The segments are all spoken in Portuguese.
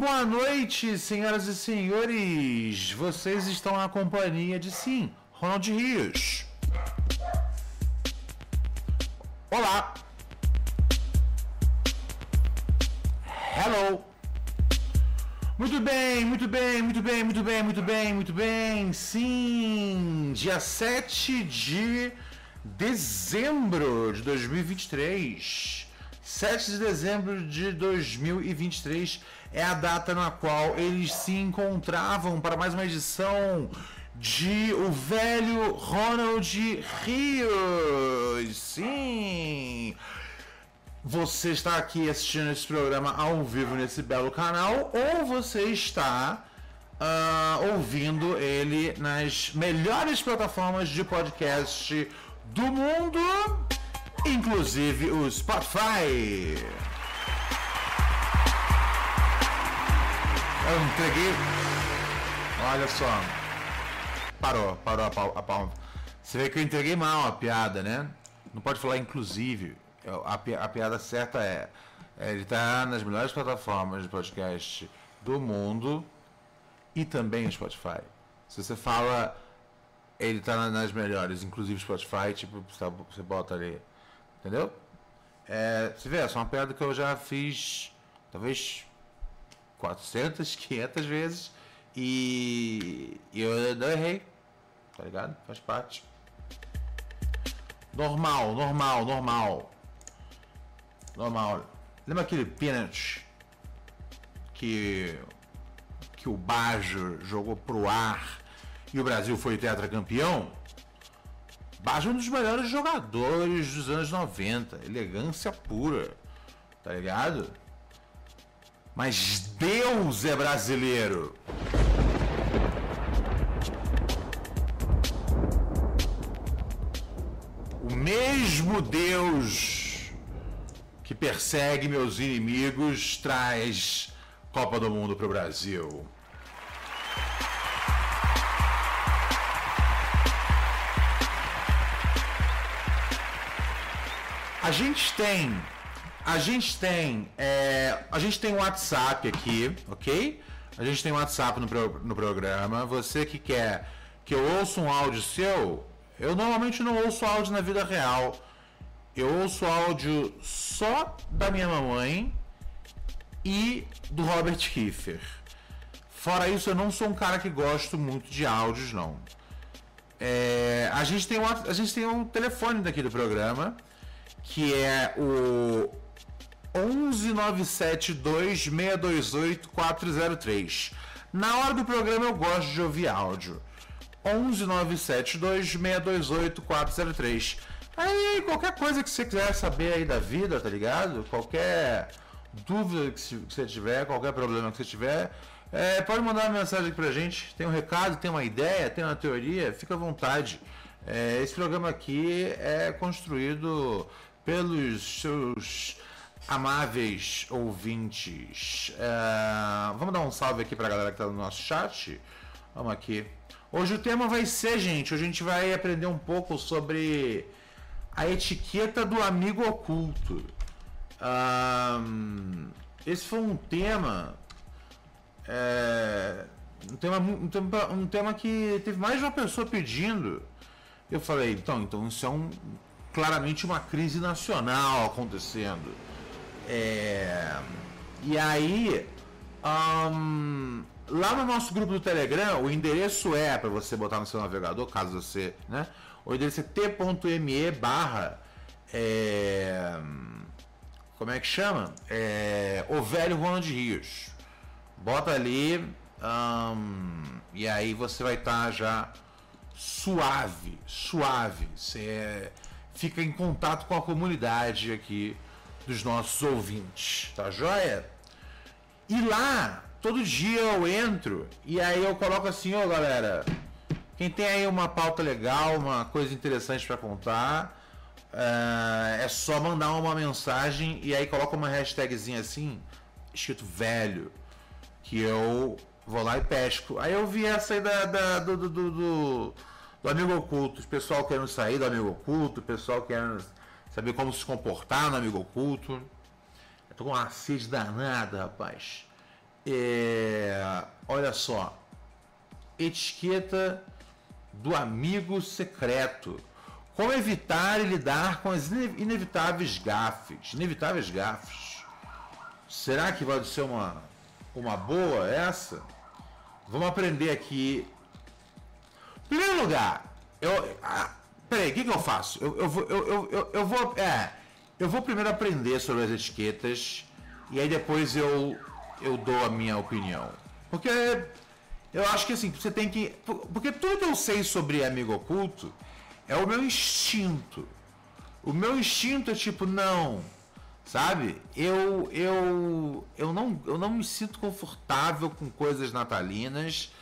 Boa noite, senhoras e senhores. Vocês estão na companhia de sim, Ronald Rios. Olá. Hello. Muito bem, muito bem, muito bem, muito bem, muito bem, muito bem. Sim, dia 7 de dezembro de 2023. 7 de dezembro de 2023 é a data na qual eles se encontravam para mais uma edição de O Velho Ronald Rios. Sim! Você está aqui assistindo esse programa ao vivo nesse belo canal ou você está uh, ouvindo ele nas melhores plataformas de podcast do mundo inclusive o Spotify. Eu entreguei. Olha só. Parou, parou a palma. Você vê que eu entreguei mal a piada, né? Não pode falar inclusive. A, a piada certa é, é ele está nas melhores plataformas de podcast do mundo e também no Spotify. Se você fala ele está nas melhores, inclusive Spotify, tipo, você bota ali Entendeu? É, você vê, essa é uma piada que eu já fiz talvez 400, 500 vezes e, e eu não errei. Tá ligado? Faz parte. Normal, normal, normal. Normal. Lembra aquele pênalti que, que o Bajo jogou pro ar e o Brasil foi tetracampeão? Baixo é um dos melhores jogadores dos anos 90. Elegância pura. Tá ligado? Mas Deus é brasileiro. O mesmo Deus que persegue meus inimigos traz Copa do Mundo pro Brasil. A gente tem. A gente tem. É, a gente tem um WhatsApp aqui, ok? A gente tem um WhatsApp no, pro, no programa. Você que quer que eu ouça um áudio seu, eu normalmente não ouço áudio na vida real. Eu ouço áudio só da minha mamãe e do Robert Kiefer. Fora isso, eu não sou um cara que gosto muito de áudios, não. É, a, gente tem um, a gente tem um telefone daqui do programa que é o 11972-628-403. Na hora do programa eu gosto de ouvir áudio. 11972-628-403. Aí, qualquer coisa que você quiser saber aí da vida, tá ligado? Qualquer dúvida que você tiver, qualquer problema que você tiver, é, pode mandar uma mensagem aqui pra gente. Tem um recado, tem uma ideia, tem uma teoria, fica à vontade. É, esse programa aqui é construído pelos seus amáveis ouvintes. É, vamos dar um salve aqui para a galera que está no nosso chat. Vamos aqui. Hoje o tema vai ser, gente, hoje a gente vai aprender um pouco sobre a etiqueta do amigo oculto. Um, esse foi um tema, é, um tema, um tema, um tema que teve mais de uma pessoa pedindo. Eu falei, então, então isso é um claramente uma crise nacional acontecendo. É, e aí, um, lá no nosso grupo do Telegram, o endereço é para você botar no seu navegador, caso você, né? O endereço é t.me barra é, como é que chama? É, o velho Ronald Rios. Bota ali um, e aí você vai estar tá já suave, suave. Você é, fica em contato com a comunidade aqui dos nossos ouvintes, tá joia? E lá, todo dia eu entro e aí eu coloco assim, ó galera, quem tem aí uma pauta legal, uma coisa interessante para contar, é, é só mandar uma mensagem e aí coloca uma hashtagzinha assim, escrito velho, que eu vou lá e pesco. Aí eu vi essa aí da, da do, do, do do amigo oculto, o pessoal querendo sair do amigo oculto, o pessoal querendo saber como se comportar no amigo oculto. Eu tô com uma sede danada, rapaz. É, olha só. Etiqueta do amigo secreto. Como evitar e lidar com as inevitáveis gafes? Inevitáveis gafes. Será que vai ser uma, uma boa essa? Vamos aprender aqui. Primeiro lugar, eu. Peraí, o que, que eu faço? Eu, eu, vou, eu, eu, eu, vou. É, eu vou primeiro aprender sobre as etiquetas e aí depois eu, eu dou a minha opinião. Porque eu acho que assim, você tem que. Porque tudo que eu sei sobre amigo oculto é o meu instinto. O meu instinto é tipo, não. Sabe? Eu eu eu não eu não me sinto confortável com coisas natalinas.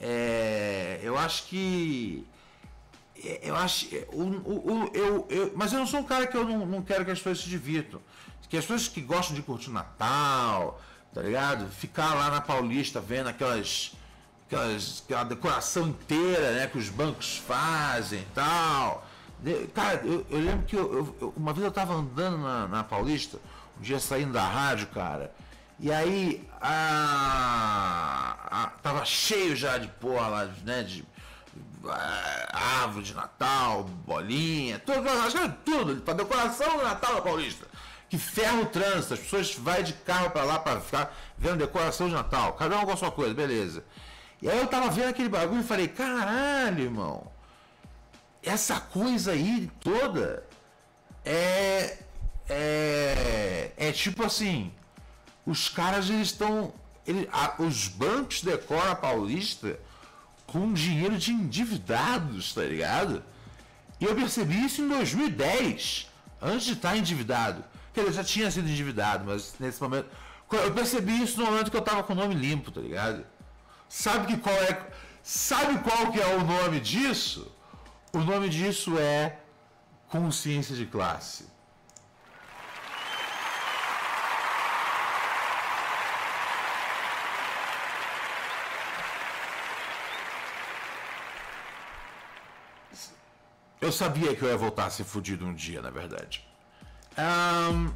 É, eu acho que eu acho é, o, o, eu, eu, mas eu não sou um cara que eu não, não quero que as pessoas se divirtam. Que as pessoas que gostam de curtir Natal, tá ligado? Ficar lá na Paulista vendo aquelas aquelas, aquela decoração inteira né, que os bancos fazem e tal. Cara, eu, eu lembro que eu, eu, uma vez eu estava andando na, na, Paulista, um dia saindo da rádio, cara, e aí a, a, tava cheio já de porra lá, né? De árvore de Natal, bolinha, tudo, tudo, para decoração do Natal Paulista. Que ferra o trânsito, as pessoas vai de carro para lá para ficar vendo decoração de Natal, cada um com a sua coisa, beleza. E aí eu tava vendo aquele bagulho e falei, caralho, irmão, essa coisa aí toda é. É, é tipo assim, os caras eles estão. Ele, os bancos decoram a Paulista com dinheiro de endividados, tá ligado? E eu percebi isso em 2010, antes de estar endividado. Quer dizer, eu já tinha sido endividado, mas nesse momento. Eu percebi isso no momento que eu tava com o nome limpo, tá ligado? Sabe que qual é? Sabe qual que é o nome disso? O nome disso é consciência de classe. Eu sabia que eu ia voltar a ser fudido um dia, na verdade. Um,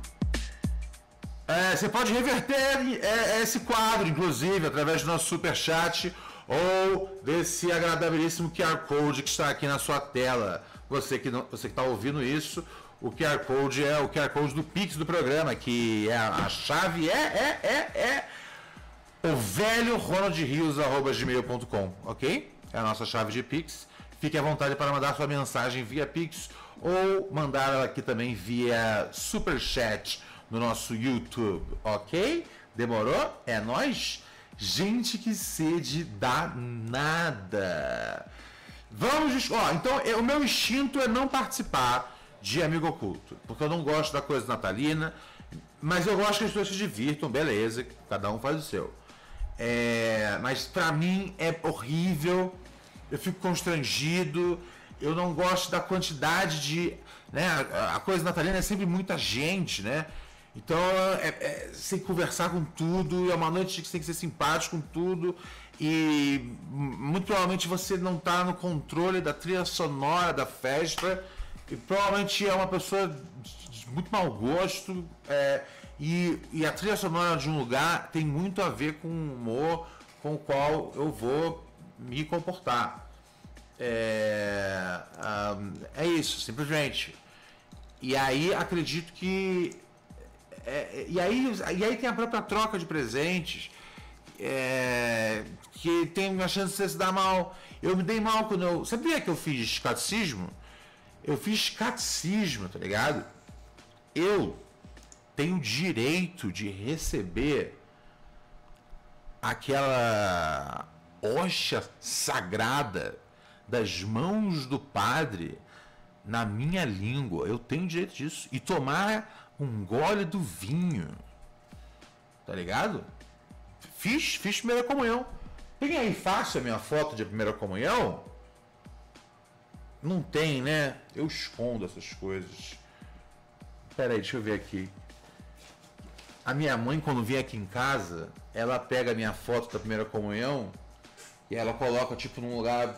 é, você pode reverter é, esse quadro, inclusive, através do nosso super chat ou desse agradabilíssimo QR Code que está aqui na sua tela. Você que você que está ouvindo isso, o QR Code é o QR Code do Pix do programa, que é a, a chave é, é, é, é o velho ronaldrios.gmail.com, ok? É a nossa chave de Pix. Fique à vontade para mandar sua mensagem via Pix ou mandar ela aqui também via Super Chat no nosso YouTube, ok? Demorou? É nós. Gente, que sede danada. Vamos, ó, então o meu instinto é não participar de Amigo Oculto, porque eu não gosto da coisa natalina, mas eu gosto que as pessoas se divirtam, beleza, cada um faz o seu. É, mas para mim é horrível, eu fico constrangido, eu não gosto da quantidade de. Né, a, a coisa natalina é sempre muita gente, né? Então, é, é, você tem que conversar com tudo, é uma noite que você tem que ser simpático com tudo, e muito provavelmente você não está no controle da trilha sonora da festa, e provavelmente é uma pessoa de muito mau gosto, é, e, e a trilha sonora de um lugar tem muito a ver com o humor com o qual eu vou me comportar. É, é isso, simplesmente. E aí acredito que é, é, e, aí, e aí tem a própria troca de presentes, é, que tem uma chance de você se dar mal. Eu me dei mal quando eu. Sabia que eu fiz catecismo? Eu fiz catecismo, tá ligado? Eu tenho direito de receber aquela hoxa sagrada das mãos do padre na minha língua. Eu tenho direito disso. E tomar um gole do vinho. Tá ligado? Fiz, fiz primeira comunhão. Tem aí fácil a minha foto de primeira comunhão? Não tem, né? Eu escondo essas coisas. Pera aí, deixa eu ver aqui. A minha mãe, quando vem aqui em casa, ela pega a minha foto da primeira comunhão e ela coloca, tipo, num lugar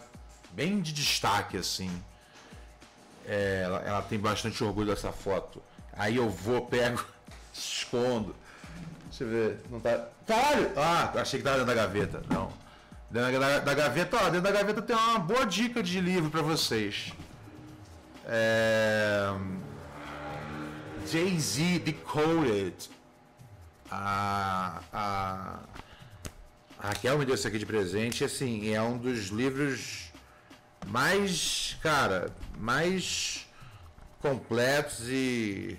bem de destaque, assim. É, ela, ela tem bastante orgulho dessa foto. Aí eu vou, pego, escondo. Deixa eu ver. Não tá. Caralho! Ah, achei que tava dentro da gaveta. Não. Dentro da, da gaveta, ó, dentro da gaveta tem uma boa dica de livro para vocês. É... Jay-Z Decoded. A, a, a Raquel me deu isso aqui de presente. Assim, é um dos livros mais, cara, mais completos e.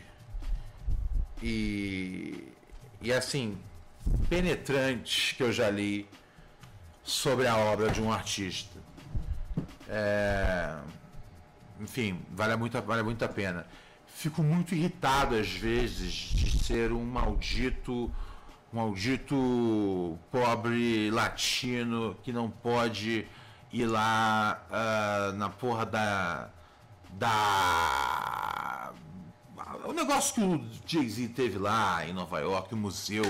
E. E assim, penetrantes que eu já li sobre a obra de um artista. É, enfim, vale muito, vale muito a pena. Fico muito irritado às vezes de ser um maldito, um maldito pobre latino que não pode ir lá uh, na porra da. da. O negócio que o Jay-Z teve lá em Nova York, o museu.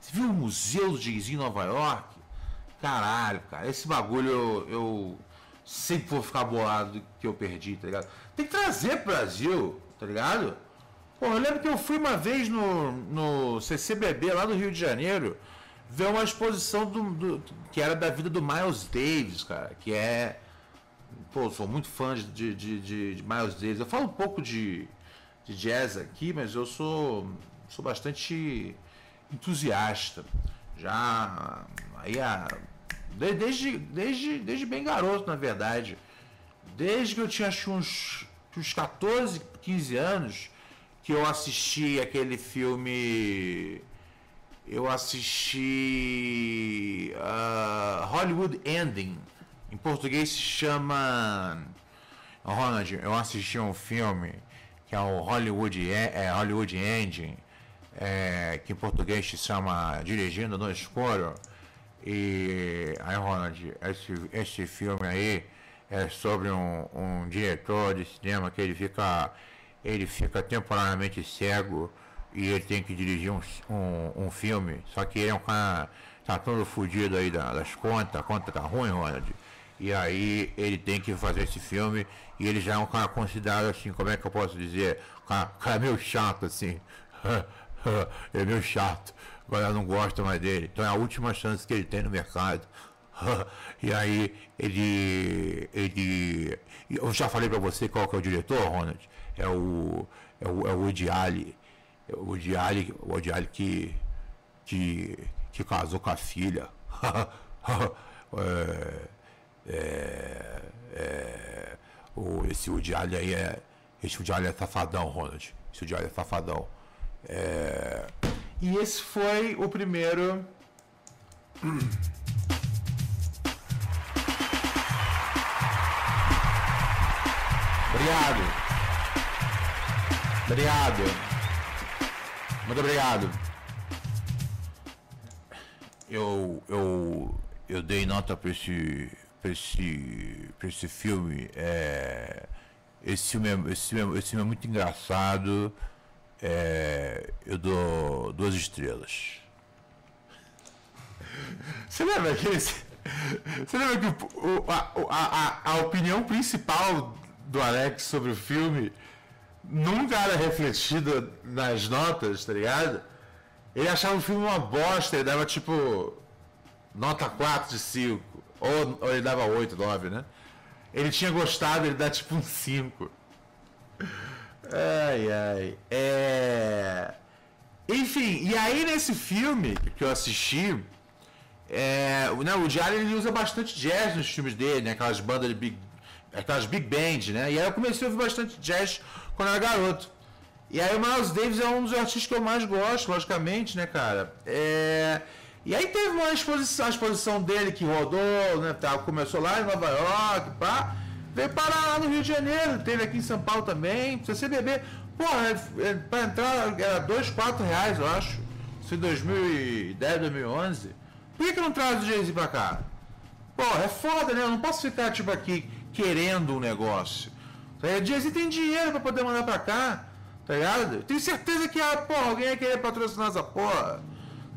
Você viu o museu do Jay-Z em Nova York? Caralho, cara, esse bagulho eu, eu sempre vou ficar bolado que eu perdi, tá ligado? Tem que trazer pro Brasil, tá ligado? Pô, eu lembro que eu fui uma vez no, no CCBB lá do Rio de Janeiro ver uma exposição do, do, que era da vida do Miles Davis, cara, que é. Pô, sou muito fã de, de, de, de Miles Davis. Eu falo um pouco de, de jazz aqui, mas eu sou, sou bastante entusiasta. Já aí a, desde, desde, desde bem garoto, na verdade. Desde que eu tinha acho, uns, uns 14, 15 anos, que eu assisti aquele filme. Eu assisti uh, Hollywood Ending. Em português se chama. Ronald, eu assisti um filme que é o Hollywood, é, Hollywood Ending é, que em português se chama Dirigindo no Escuro. E aí, Ronald, esse, esse filme aí é sobre um, um diretor de cinema que ele fica, ele fica temporariamente cego e ele tem que dirigir um, um, um filme. Só que ele é um cara, tá todo fodido aí das contas, a conta tá ruim, Ronald. E aí ele tem que fazer esse filme e ele já é um cara considerado assim, como é que eu posso dizer? Um cara, cara meio chato assim. é meio chato. Agora não gosta mais dele. Então é a última chance que ele tem no mercado. e aí ele. ele. Eu já falei para você qual que é o diretor, Ronald? É o. É o, é o Allen. É o Allen, o Allen que, que, que casou com a filha. é, é, é, o, esse Allen aí é. Esse Allen é safadão, Ronald. Esse Allen é safadão. É... E esse foi o primeiro. Obrigado. Obrigado. Muito obrigado. Eu, eu, eu dei nota para esse, esse, esse filme. É, esse, filme é, esse, filme, esse filme é muito engraçado é, eu dou duas estrelas. Você lembra Você lembra que o, a, a, a opinião principal do Alex sobre o filme nunca era refletida nas notas, tá ligado? Ele achava o filme uma bosta, ele dava tipo nota 4 de 5. Ou, ou ele dava 8, 9, né? Ele tinha gostado, ele dá tipo um 5. Ai, ai. É... Enfim, e aí nesse filme que eu assisti, é, né, o Diário ele usa bastante jazz nos filmes dele, né, aquelas bandas de big, aquelas big band, né? E aí eu comecei a ouvir bastante jazz quando era garoto. E aí o Miles Davis é um dos artistas que eu mais gosto, logicamente, né, cara? É... E aí teve uma exposição, a exposição dele que rodou, né? Tá, começou lá em Nova York, pá. Veio parar lá no Rio de Janeiro, teve aqui em São Paulo também. Você beber, porra, é, é, pra entrar era dois, quatro reais, eu acho. Isso em 2010, 2011. Por que, que não traz o Jay-Z pra cá? Porra, é foda, né? Eu não posso ficar, tipo, aqui querendo um negócio. O Jay-Z tem dinheiro pra poder mandar pra cá, tá ligado? Tenho certeza que, ah, porra, alguém ia querer patrocinar essa porra,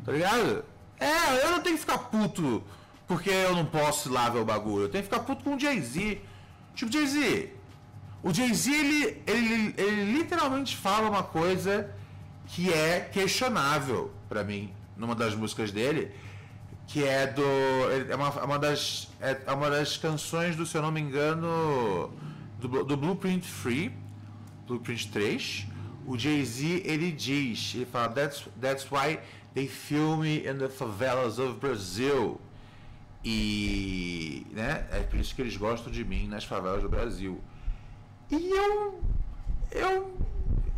tá ligado? É, eu não tenho que ficar puto porque eu não posso ir lá ver o bagulho. Eu tenho que ficar puto com o Jay-Z. Tipo, Jay-Z. O Jay-Z, ele, ele, ele literalmente fala uma coisa que é questionável para mim. numa das músicas dele, que é do. É uma, é uma, das, é uma das canções do, se eu não me engano, do, do Blueprint Free, Blueprint 3. O Jay-Z ele diz, ele fala, that's, that's why they film me in the favelas of Brazil. E né, é por isso que eles gostam de mim nas favelas do Brasil. E eu. Eu.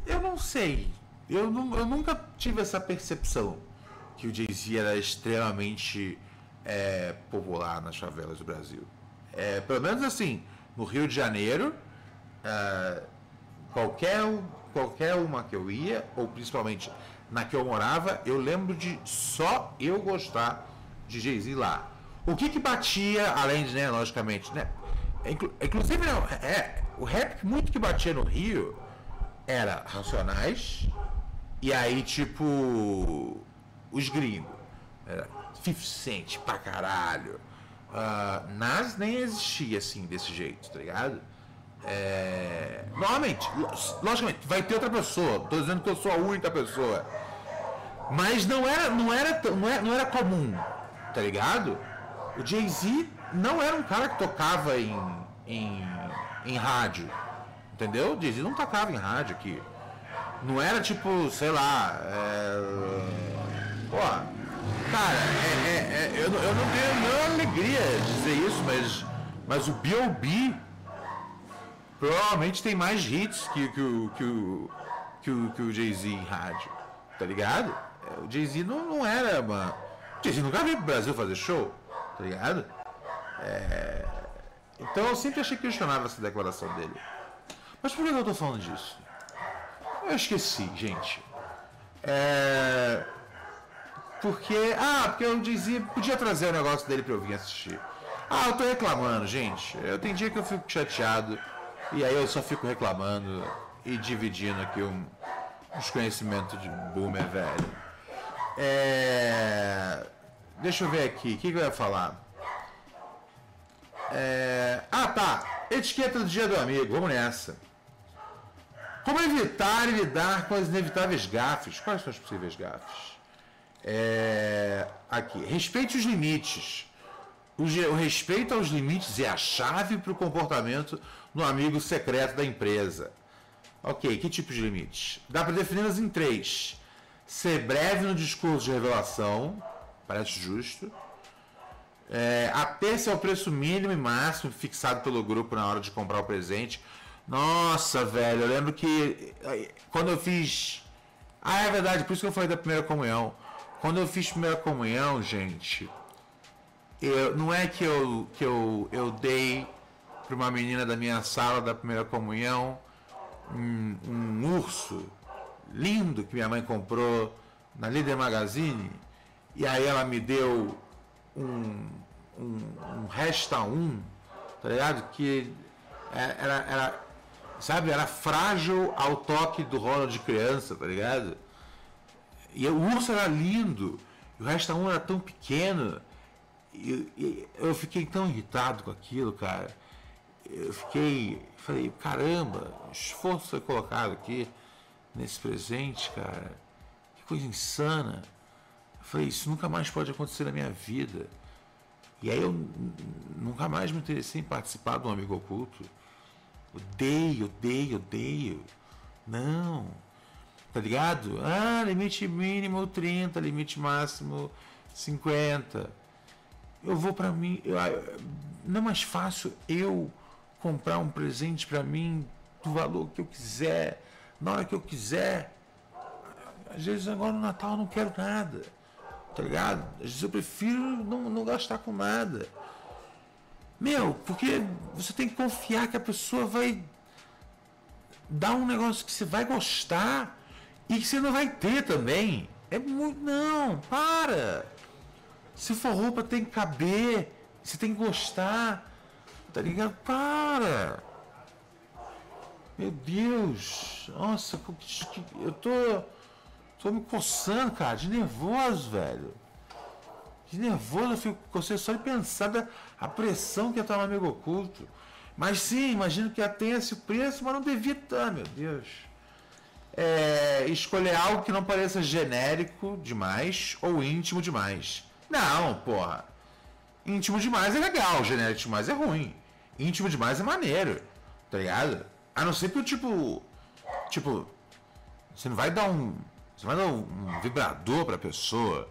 Eu não sei. Eu, não, eu nunca tive essa percepção que o Jay-Z era extremamente é, popular nas favelas do Brasil. É, pelo menos assim, no Rio de Janeiro, é, qualquer, qualquer uma que eu ia, ou principalmente na que eu morava, eu lembro de só eu gostar de Jay-Z lá. O que que batia, além de, né, logicamente, né? Inclu inclusive, não, é, o rap muito que batia no Rio era Racionais, e aí, tipo, os gringos. Era 50 Cent pra caralho. Uh, Nas nem existia assim, desse jeito, tá ligado? É... Normalmente, logicamente, vai ter outra pessoa. Tô dizendo que eu sou a única pessoa. Mas não era, não era, não era, não era comum, tá ligado? O Jay-Z não era um cara que tocava em, em, em rádio. Entendeu? O Jay-Z não tocava em rádio aqui. Não era tipo, sei lá. É... Pô, cara, é, é, é, eu, eu não tenho nenhuma alegria de dizer isso, mas, mas o B.O.B. provavelmente tem mais hits que, que, o, que, o, que, o, que o Jay-Z em rádio. Tá ligado? O Jay-Z não, não era uma. O Jay-Z nunca veio pro Brasil fazer show, tá ligado? É... Então eu sempre achei questionável essa declaração dele. Mas por que eu tô falando disso? Eu esqueci, gente. É... Porque. Ah, porque eu dizia. Podia trazer o negócio dele pra eu vir assistir. Ah, eu tô reclamando, gente. Eu tem dia que eu fico chateado. E aí eu só fico reclamando e dividindo aqui um, uns conhecimentos de boomer velho. É... Deixa eu ver aqui. O que, que eu ia falar? É... Ah, tá. Etiqueta do dia do amigo. Vamos nessa. Como evitar e lidar com as inevitáveis gafes? Quais são as possíveis gafes? É, aqui, respeite os limites. O, o respeito aos limites é a chave para o comportamento no amigo secreto da empresa. Ok, que tipo de limites? Dá para defini-las em três: ser breve no discurso de revelação, parece justo. É, ater-se ao preço mínimo e máximo fixado pelo grupo na hora de comprar o presente nossa, velho, eu lembro que quando eu fiz. Ah, é verdade, por isso que eu falei da primeira comunhão. Quando eu fiz primeira comunhão, gente, eu, não é que eu, que eu, eu dei para uma menina da minha sala da primeira comunhão um, um urso lindo que minha mãe comprou na Líder Magazine e aí ela me deu um, um, um Resta 1, tá ligado? Que é, era, era, sabe, era frágil ao toque do rolo de criança, tá ligado? E o urso era lindo, o resto um era tão pequeno. E, e, eu fiquei tão irritado com aquilo, cara. Eu fiquei, falei, caramba, esforço foi colocado aqui nesse presente, cara. Que coisa insana. Eu falei, isso nunca mais pode acontecer na minha vida. E aí eu nunca mais me interessei em participar de um amigo oculto. Odeio, odeio, odeio. Não. Tá ligado? Ah, limite mínimo 30, limite máximo 50. Eu vou para mim. Eu, não é mais fácil eu comprar um presente para mim do valor que eu quiser, na hora que eu quiser. Às vezes agora no Natal eu não quero nada. Tá ligado? Às vezes eu prefiro não, não gastar com nada. Meu, porque você tem que confiar que a pessoa vai dar um negócio que você vai gostar e que você não vai ter também. É muito. Não, para! Se for roupa, tem que caber. Você tem que gostar. Tá ligado? Para! Meu Deus! Nossa, eu tô. tô me coçando, cara, de nervoso, velho. De nervoso eu fico você só de pensar da a pressão que ia estar no amigo oculto. Mas sim, imagino que tenha esse preço, mas não devia estar, meu Deus. É, escolher algo que não pareça genérico demais ou íntimo demais. Não, porra. Íntimo demais é legal, genérico demais é ruim. Íntimo demais é maneiro, tá ligado? A não ser que o tipo. Tipo, você não vai dar um. Você vai dar um vibrador pra pessoa.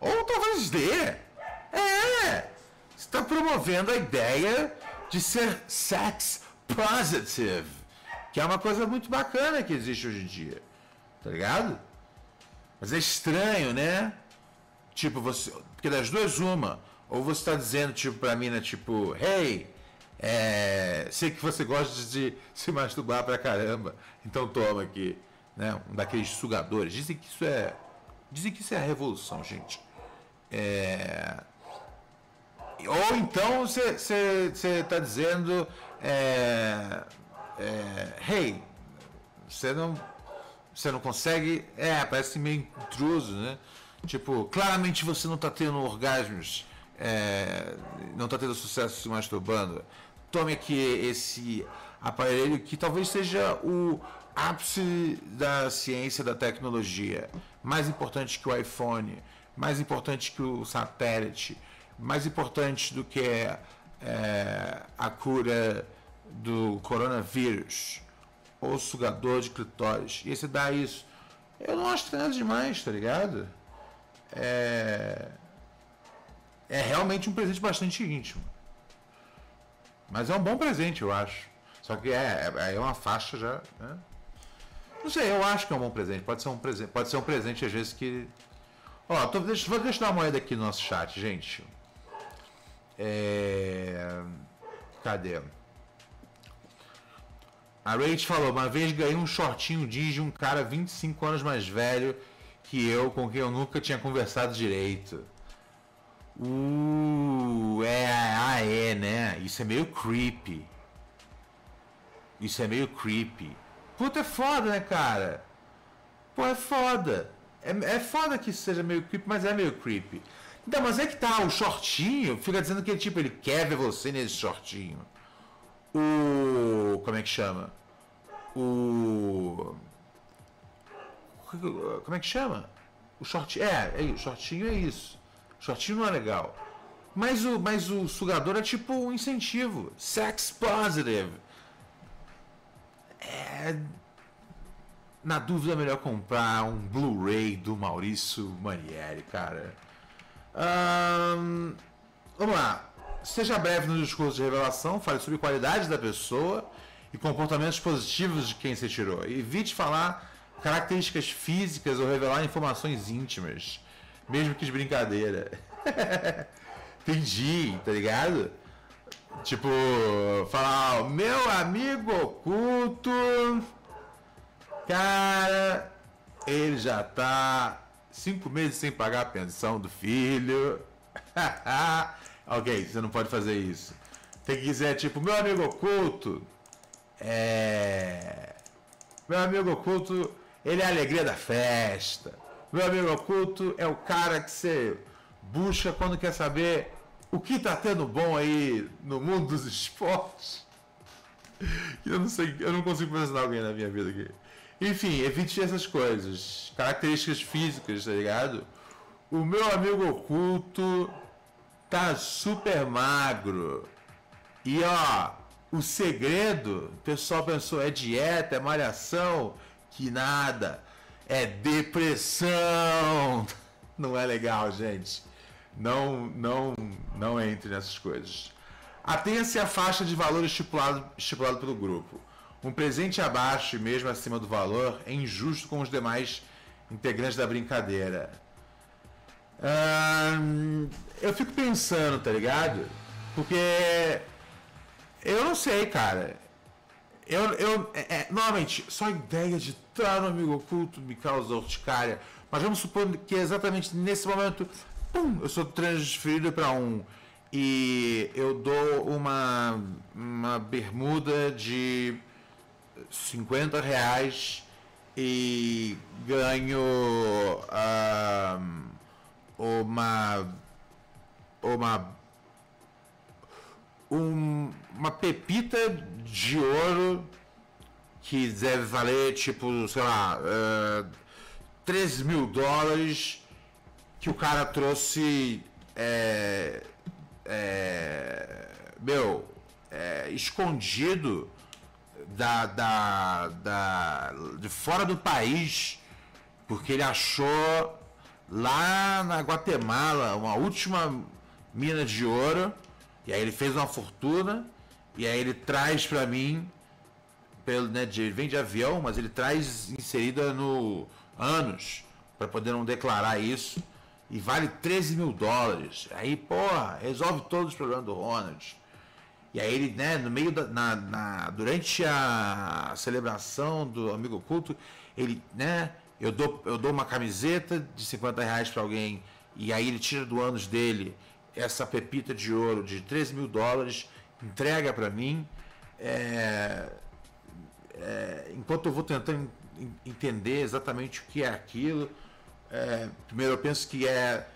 Ou talvez dê. É! Você está promovendo a ideia de ser sex positive. Que é uma coisa muito bacana que existe hoje em dia. Tá ligado? Mas é estranho, né? Tipo, você. Porque das duas, uma. Ou você está dizendo, tipo, pra mina, tipo, hey, é, sei que você gosta de se masturbar pra caramba. Então toma aqui. Né? Um daqueles sugadores. Dizem que isso é. Dizem que isso é a revolução, gente. É, ou então você está dizendo, é, é, hey, você não, você não consegue, é, parece meio intruso, né? Tipo, claramente você não está tendo orgasmos, é, não está tendo sucesso se masturbando. Tome aqui esse aparelho que talvez seja o ápice da ciência da tecnologia, mais importante que o iPhone mais importante que o satélite, mais importante do que é, a cura do coronavírus, ou sugador de clitóris. E você dá isso. Eu não acho que nada demais, tá ligado? É, é realmente um presente bastante íntimo. Mas é um bom presente, eu acho. Só que é, é, é uma faixa já. Né? Não sei, eu acho que é um bom presente. Pode ser um presente, pode ser um presente às vezes que Ó, tô, deixa, vou deixar uma moeda aqui no nosso chat, gente. É... Cadê? A Rach falou, uma vez ganhei um shortinho jeans de um cara 25 anos mais velho que eu, com quem eu nunca tinha conversado direito. Uh, é, ah, é, né? Isso é meio creepy. Isso é meio creepy. Puta, é foda, né, cara? Pô, é foda. É, é foda que seja meio creepy, mas é meio creepy. Então, mas é que tá, o shortinho fica dizendo que tipo, ele quer ver você nesse shortinho. O. Como é que chama? O. Como é que chama? O shortinho. É, é o shortinho é isso. O shortinho não é legal. Mas o, mas o sugador é tipo um incentivo. Sex positive. É na dúvida, é melhor comprar um Blu-ray do Maurício Manieri, cara. vamos lá. Seja breve no discurso de revelação, fale sobre qualidade da pessoa e comportamentos positivos de quem se tirou. Evite falar características físicas ou revelar informações íntimas, mesmo que de brincadeira. Entendi, tá ligado? Tipo, falar, meu amigo oculto Cara, ele já tá cinco meses sem pagar a pensão do filho. ok, você não pode fazer isso. Tem que dizer, tipo, meu amigo oculto. É. Meu amigo oculto, ele é a alegria da festa. Meu amigo oculto é o cara que você busca quando quer saber o que tá tendo bom aí no mundo dos esportes. Eu não sei, eu não consigo pensar alguém na minha vida aqui. Enfim, evite essas coisas. Características físicas, tá ligado? O meu amigo oculto tá super magro. E ó, o segredo, o pessoal pensou, é dieta, é malhação, que nada. É depressão. Não é legal, gente. Não, não, não entre nessas coisas. Atenha-se à faixa de valor estipulado, estipulado pelo grupo. Um presente abaixo e mesmo acima do valor é injusto com os demais integrantes da brincadeira. Eu fico pensando, tá ligado? Porque eu não sei, cara. Eu, eu é, é, normalmente, só a ideia de estar no amigo oculto me causa urticária. Mas vamos supor que exatamente nesse momento, pum, eu sou transferido para um e eu dou uma, uma bermuda de 50 reais e ganho uma uma um, uma pepita de ouro que deve valer tipo, sei lá, uh, 13 mil dólares que o cara trouxe. É, é, meu, é, escondido da, da, da, de fora do país, porque ele achou lá na Guatemala uma última mina de ouro, e aí ele fez uma fortuna, e aí ele traz para mim, pelo, né, de, vem de avião, mas ele traz inserida no anos, para poder não declarar isso, e vale 13 mil dólares. Aí, porra, resolve todos os problemas do Ronald. E aí ele, né, no meio da. Na, na, durante a celebração do Amigo Culto, ele, né, eu dou, eu dou uma camiseta de 50 reais para alguém, e aí ele tira do ânus dele essa pepita de ouro de 13 mil dólares, entrega para mim. É, é, enquanto eu vou tentando entender exatamente o que é aquilo, é, primeiro eu penso que é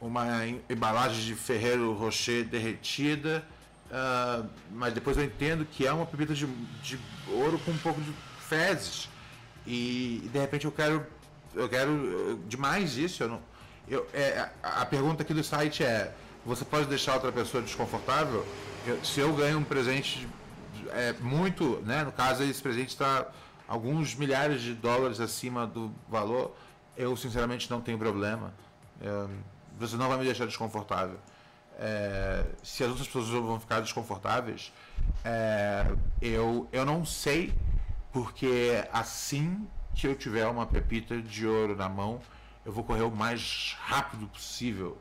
uma embalagem de Ferreiro Rocher derretida Uh, mas depois eu entendo que é uma pepita de, de ouro com um pouco de fezes. E, de repente eu quero. Eu quero demais isso. Eu não, eu, é, a pergunta aqui do site é: você pode deixar outra pessoa desconfortável? Eu, se eu ganho um presente é, muito, né? No caso, esse presente está alguns milhares de dólares acima do valor, eu sinceramente não tenho problema. Eu, você não vai me deixar desconfortável é, se as outras pessoas vão ficar desconfortáveis, é, eu, eu não sei, porque assim que eu tiver uma pepita de ouro na mão, eu vou correr o mais rápido possível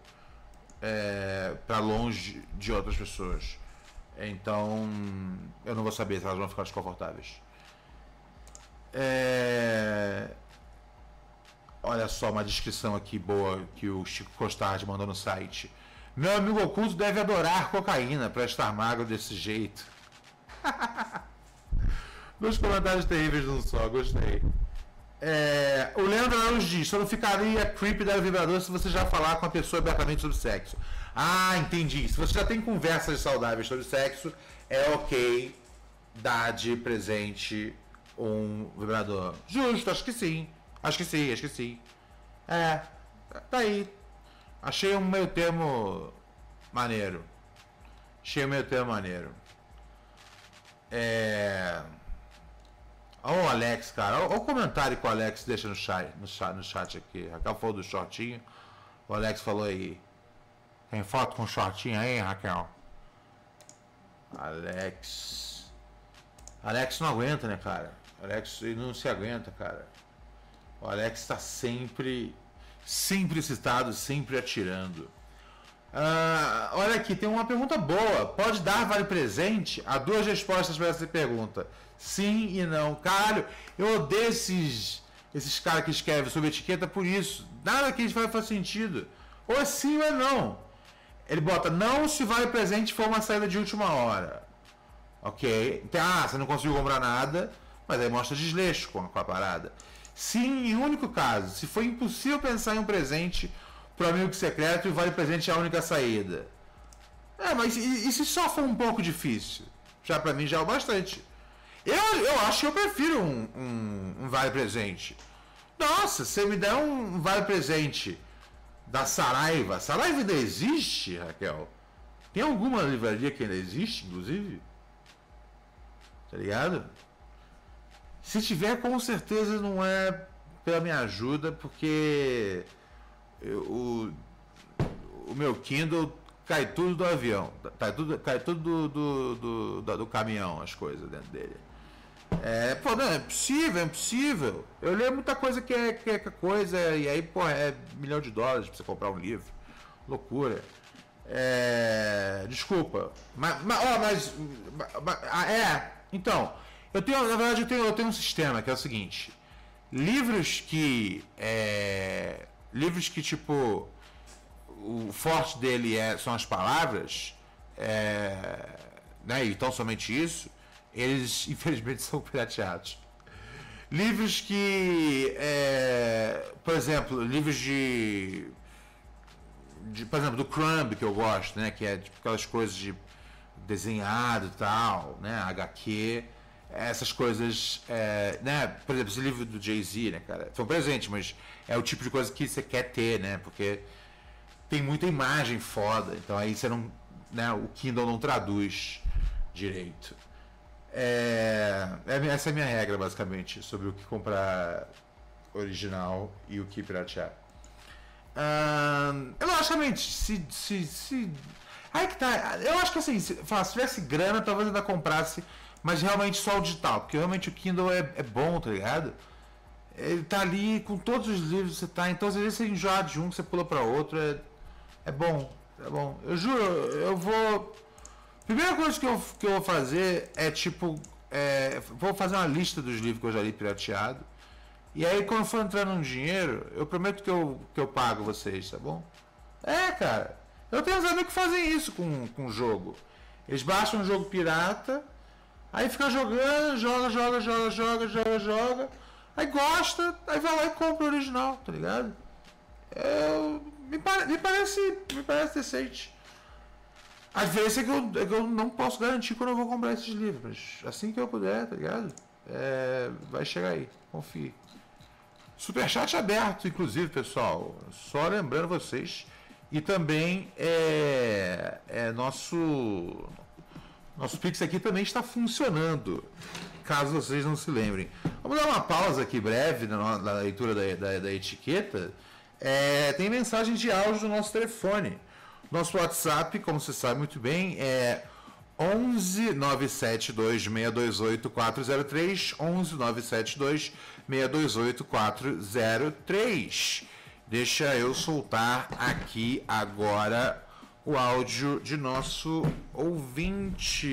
é, para longe de outras pessoas. Então, eu não vou saber se elas vão ficar desconfortáveis. É... Olha só uma descrição aqui boa que o Chico Costardi mandou no site. Meu amigo oculto deve adorar cocaína para estar magro desse jeito. Dois comentários terríveis num só, gostei. É, o Leandro Araújo diz: só não ficaria creepy dar o vibrador se você já falar com a pessoa abertamente sobre sexo. Ah, entendi. Se você já tem conversas saudáveis sobre sexo, é ok dar de presente um vibrador. Justo, acho que sim. Acho que sim, acho que sim. É, tá aí. Achei um meio termo maneiro. Achei um meio termo maneiro. É. Olha o Alex, cara. Olha o comentário que o Alex deixa no chat, no chat, no chat aqui. Raquel falou do shortinho. O Alex falou aí. Tem foto com shortinho aí, Raquel? Alex. Alex não aguenta, né, cara? Alex não se aguenta, cara. O Alex tá sempre sempre citado, sempre atirando. Ah, olha aqui, tem uma pergunta boa. Pode dar vale presente? Há duas respostas para essa pergunta: sim e não. Caralho, eu odeio esses, esses caras que escrevem sobre etiqueta por isso. Nada que eles faz faz sentido. Ou é sim ou é não. Ele bota não se vale presente for uma saída de última hora. Ok? Então, ah, você não conseguiu comprar nada, mas aí mostra desleixo com a parada. Sim, em único caso, se for impossível pensar em um presente para amigo secreto e vale presente é a única saída. É, mas e, e se só for um pouco difícil? Já para mim já é o bastante. Eu, eu acho que eu prefiro um, um, um vale presente. Nossa, você me der um vale presente da Saraiva. Saraiva ainda existe, Raquel? Tem alguma livraria que ainda existe, inclusive? Tá ligado? Se tiver, com certeza não é pela minha ajuda, porque eu, o, o meu Kindle cai tudo do avião, cai tudo, cai tudo do, do, do, do caminhão, as coisas dentro dele. É, pô, não, é possível, é impossível. Eu leio muita coisa que é, que é coisa, e aí, pô, é milhão de dólares pra você comprar um livro. Loucura. É, desculpa. Mas, mas, ó, mas, mas, ah, é, então, eu tenho, na verdade, eu tenho, eu tenho um sistema que é o seguinte: livros que. É, livros que, tipo. O forte dele é, são as palavras, é, né, e tão somente isso, eles, infelizmente, são pirateados. Livros que. É, por exemplo, livros de, de. Por exemplo, do Crumb, que eu gosto, né? Que é tipo, aquelas coisas de desenhado e tal, né? HQ essas coisas, é, né? Por exemplo, esse livro do Jay-Z, né, cara? Foi um presente, mas é o tipo de coisa que você quer ter, né? Porque tem muita imagem foda, então aí você não, né? O Kindle não traduz direito. É, é essa é a minha regra, basicamente, sobre o que comprar original e o que piratear. Uh, logicamente, se, se, se. Aí que tá. Eu acho que assim, se, se tivesse grana, talvez ainda comprasse, mas realmente só o digital, porque realmente o Kindle é, é bom, tá ligado? Ele tá ali com todos os livros que você tá, então às vezes você enjoa de um, você pula para outro, é, é bom, é bom. Eu juro, eu vou. Primeira coisa que eu, que eu vou fazer é tipo. É, vou fazer uma lista dos livros que eu já li pirateado e aí quando for entrando um dinheiro, eu prometo que eu, que eu pago vocês, tá bom? É, cara. Eu tenho uns amigos que fazem isso com, com o jogo. Eles baixam um jogo pirata, aí fica jogando, joga, joga, joga, joga, joga, joga. Aí gosta, aí vai lá e compra o original, tá ligado? É, me, me, parece, me parece decente. Às vezes é que, eu, é que eu não posso garantir quando eu vou comprar esses livros, assim que eu puder, tá ligado? É, vai chegar aí, confie. Superchat aberto, inclusive, pessoal. Só lembrando vocês. E também é, é nosso. Nosso Pix aqui também está funcionando. Caso vocês não se lembrem. Vamos dar uma pausa aqui breve na, na leitura da, da, da etiqueta. É, tem mensagem de áudio no nosso telefone. Nosso WhatsApp, como você sabe muito bem, é 11 972 628 403 11 972 628 403. Deixa eu soltar aqui agora o áudio de nosso ouvinte.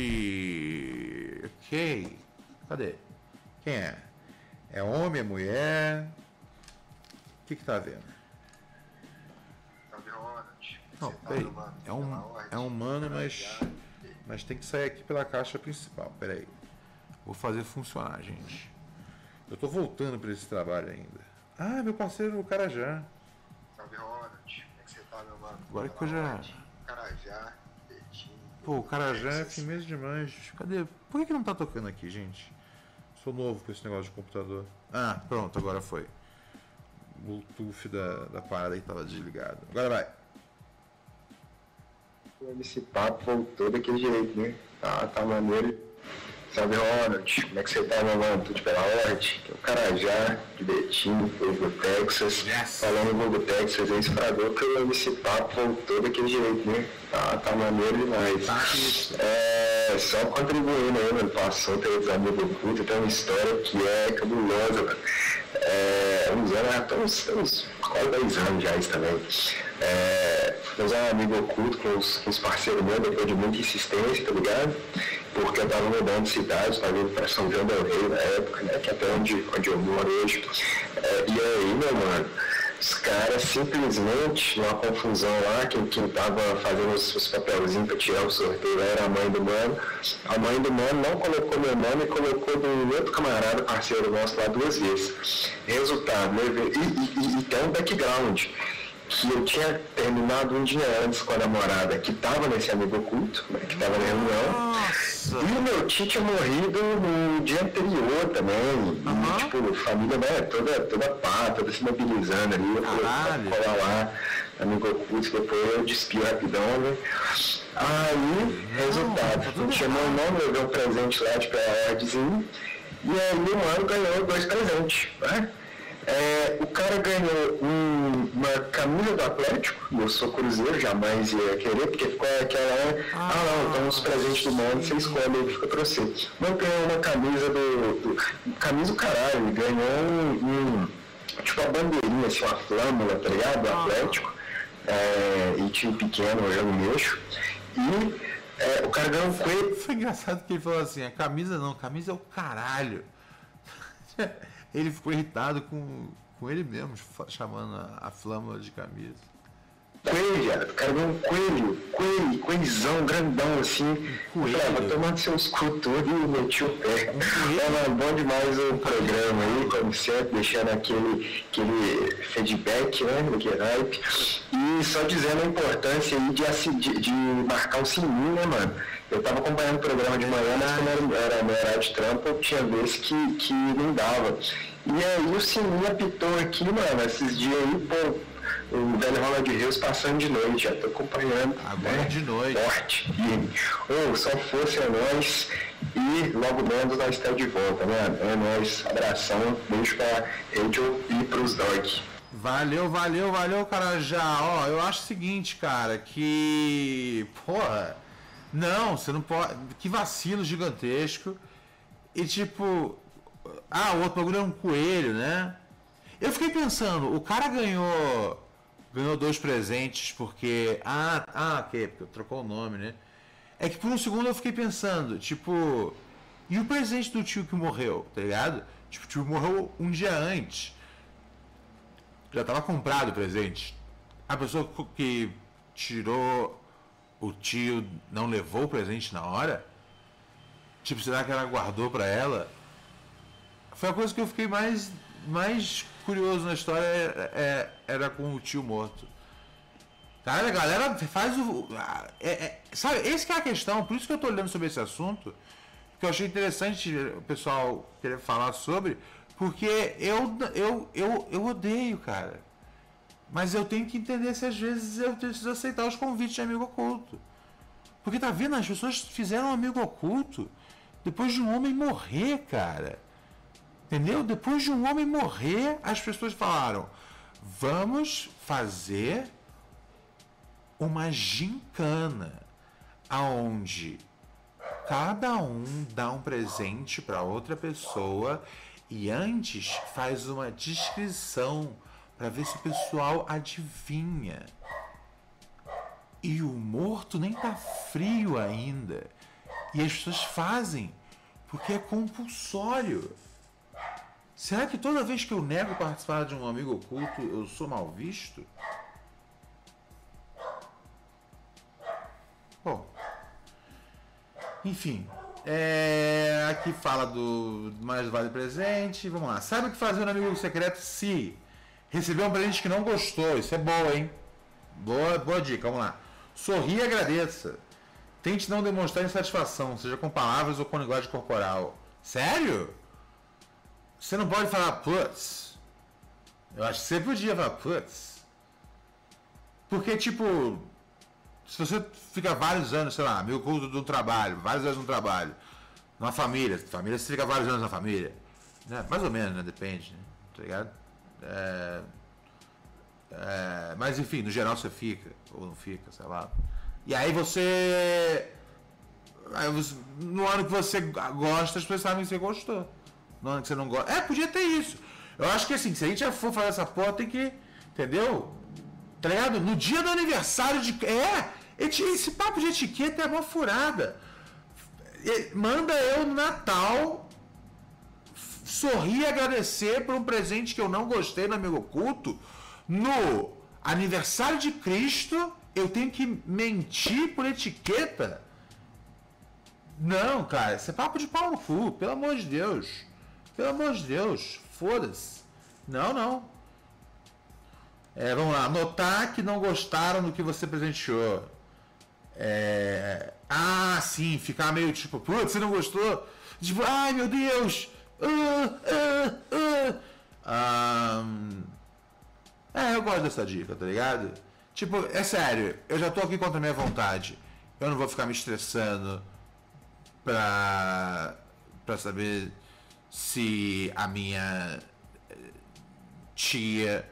Ok. Cadê? Quem é? É homem, é mulher? O que, que tá vendo? Não, peraí. É um, é um humano, mas. Mas tem que sair aqui pela caixa principal. Pera aí. Vou fazer funcionar, gente. Eu tô voltando para esse trabalho ainda. Ah, meu parceiro, o Carajá. Salve, Ronald. Como é que você tá, meu mano? Agora que eu já... Carajá, Betinho... Pô, o Carajá é firmeza demais. Cadê? Por que, que não tá tocando aqui, gente? Sou novo com esse negócio de computador. Ah, pronto, agora foi. O Bluetooth da, da parada aí tava desligado. Agora vai. Esse papo voltou daquele jeito, né? Tá, tá maneiro. Salve Ronald, como é que você tá, meu mano? Tudo pela ordem? Que é o Carajá, de Betinho, Fogo Texas. Yes. Falando em Fogo Texas, é esfrador que esse papo voltou daquele jeito, né? Tá, tá maneiro demais. Tá é, só contribuindo aí, mano, passou televisão do culto, tem uma história que é cabulosa, mano. É, uns anos, até uns, uns quase 10 anos já isso também. É, fazer um amigo oculto com os, com os parceiros meus, depois de muita insistência, tá ligado? Porque eu tava mudando de cidade, estava indo para São João del Rei na época, né? Que é até onde, onde eu moro hoje. É, e aí, meu mano, os caras simplesmente, numa confusão lá, quem, quem tava fazendo os, os papelzinhos para tirar o sorteio era a mãe do mano. A mãe do mano não colocou meu nome e colocou do outro camarada, parceiro nosso lá duas vezes. Resultado, né? e, e, e tem um background que eu tinha terminado um dia antes com a namorada que estava nesse amigo oculto, né, que estava na reunião. E o meu tio tinha morrido no dia anterior também. Uhum. E, tipo, família né, toda, toda pá, toda se mobilizando ali. Eu falei, colar lá, amigo oculto, depois eu despio rapidão, né? Aí, Não, resultado, tá tinha meu nome, eu dei um presente lá, tipo, a ordem, e aí o mano ganhou dois presentes, né? É, o cara ganhou um, uma camisa do Atlético, e eu sou cruzeiro, jamais ia querer, porque ficou aquela, ah, ah não, então os presentes do mundo você escolhe e fica pra você. Mas ganhou uma camisa do, do camisa do caralho, ele ganhou um, um, tipo uma bandeirinha, assim, uma flâmula, tá ligado, do ah. Atlético, é, e time pequeno, jogando mexo, e é, o cara ganhou um coelho. Foi engraçado que ele falou assim, a camisa não, a camisa é o caralho. ele ficou irritado com, com ele mesmo, chamando a, a flâmula de camisa. Coelho. O cara ganhou um coelho, coelho, coelhozão, grandão assim. Coelho. Eu falei, tomando seus cu tudo e meti o pé. Um bom demais o programa aí, como sempre, deixando aquele, aquele feedback, né, do hype. E só dizendo a importância aí de, de, de marcar o sininho, né, mano? Eu tava acompanhando o programa de manhã, mas como era, era meu horário de trampo, tinha vezes que, que não dava. E aí o sininho apitou aqui, mano, esses dias aí, pô, o velho Ronald Rios passando de noite, já tô acompanhando. Agora né? de noite. Forte, firme. Ou só fosse a nós e logo menos nós estamos de volta, né? É nóis, abração, beijo pra Angel e pros dog. Valeu, valeu, valeu, cara. Já, ó, eu acho o seguinte, cara, que. Porra. Não, você não pode. Que vacilo gigantesco. E tipo. Ah, o outro bagulho é um coelho, né? Eu fiquei pensando, o cara ganhou ganhou dois presentes porque ah, ah, ok, porque trocou o nome, né? É que por um segundo eu fiquei pensando, tipo, e o presente do tio que morreu, tá ligado? Tipo, o tio morreu um dia antes. Já tava comprado o presente. A pessoa que tirou o tio não levou o presente na hora? Tipo, será que ela guardou para ela? Foi a coisa que eu fiquei mais mais curioso na história é, é, era com o tio morto. Cara, a galera faz o. É, é, sabe, esse que é a questão, por isso que eu estou olhando sobre esse assunto, que eu achei interessante o pessoal querer falar sobre, porque eu, eu, eu, eu odeio, cara. Mas eu tenho que entender se às vezes eu preciso aceitar os convites de amigo oculto. Porque tá vendo, as pessoas fizeram um amigo oculto depois de um homem morrer, cara. Entendeu? Depois de um homem morrer, as pessoas falaram: vamos fazer uma gincana aonde cada um dá um presente para outra pessoa e antes faz uma descrição para ver se o pessoal adivinha. E o morto nem tá frio ainda. E as pessoas fazem porque é compulsório. Será que toda vez que eu nego participar de um amigo oculto eu sou mal visto? Bom, enfim, é, aqui fala do mais vale presente. Vamos lá. Sabe o que fazer no amigo secreto se receber um presente que não gostou? Isso é bom, hein? Boa, boa dica. Vamos lá. Sorri e agradeça. Tente não demonstrar insatisfação, seja com palavras ou com linguagem corporal. Sério? Você não pode falar putz. Eu acho que você podia falar putz. Porque, tipo, se você fica vários anos, sei lá, meu culto do trabalho, vários anos no trabalho, numa família, família você fica vários anos na família. Né? Mais ou menos, né? Depende, né? Tá ligado? É, é, mas enfim, no geral você fica, ou não fica, sei lá. E aí você. Aí você no ano que você gosta, as pessoas sabem que você gostou. Não, que você não gosta. É, podia ter isso. Eu acho que assim, se a gente for fazer essa porra, tem que. Entendeu? Tá ligado? No dia do aniversário de. É! Esse papo de etiqueta é uma furada. Manda eu no Natal sorrir e agradecer por um presente que eu não gostei no amigo oculto. No aniversário de Cristo, eu tenho que mentir por etiqueta? Não, cara, isso é papo de pau no cu, pelo amor de Deus. Pelo amor de Deus, foda-se. Não, não. É, vamos lá, notar que não gostaram do que você presenteou. É... Ah, sim, ficar meio tipo, putz, você não gostou? Tipo, ai meu Deus! Uh, uh, uh. Um... É, eu gosto dessa dica, tá ligado? Tipo, é sério, eu já tô aqui contra a minha vontade. Eu não vou ficar me estressando pra, pra saber se a minha eh, tia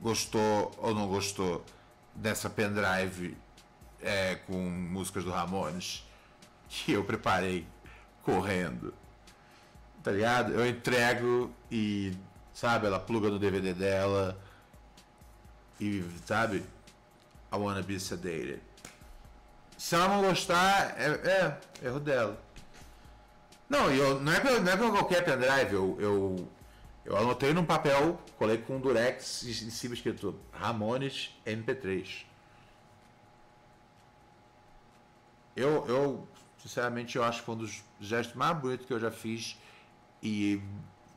gostou ou não gostou dessa pendrive é, com músicas do Ramones que eu preparei correndo. Tá ligado? Eu entrego e, sabe, ela pluga no DVD dela e, sabe, I wanna be sedated. Se ela não gostar, é, é erro dela. Não, eu, não, é, não é com qualquer pendrive. Eu, eu, Eu anotei num papel, colei com um durex em cima escrito Ramones MP3. Eu, eu, sinceramente, eu acho que foi um dos gestos mais bonitos que eu já fiz e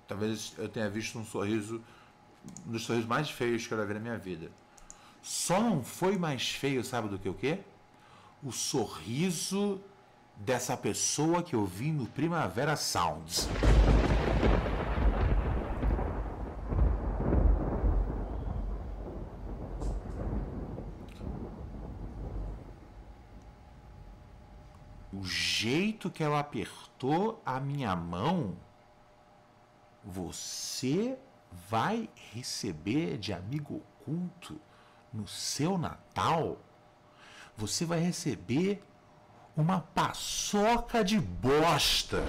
talvez eu tenha visto um sorriso, um dos sorrisos mais feios que eu já vi na minha vida. Só não foi mais feio, sabe do que o quê? O sorriso dessa pessoa que eu vi no Primavera Sounds. O jeito que ela apertou a minha mão, você vai receber de amigo oculto no seu Natal. Você vai receber uma paçoca de bosta.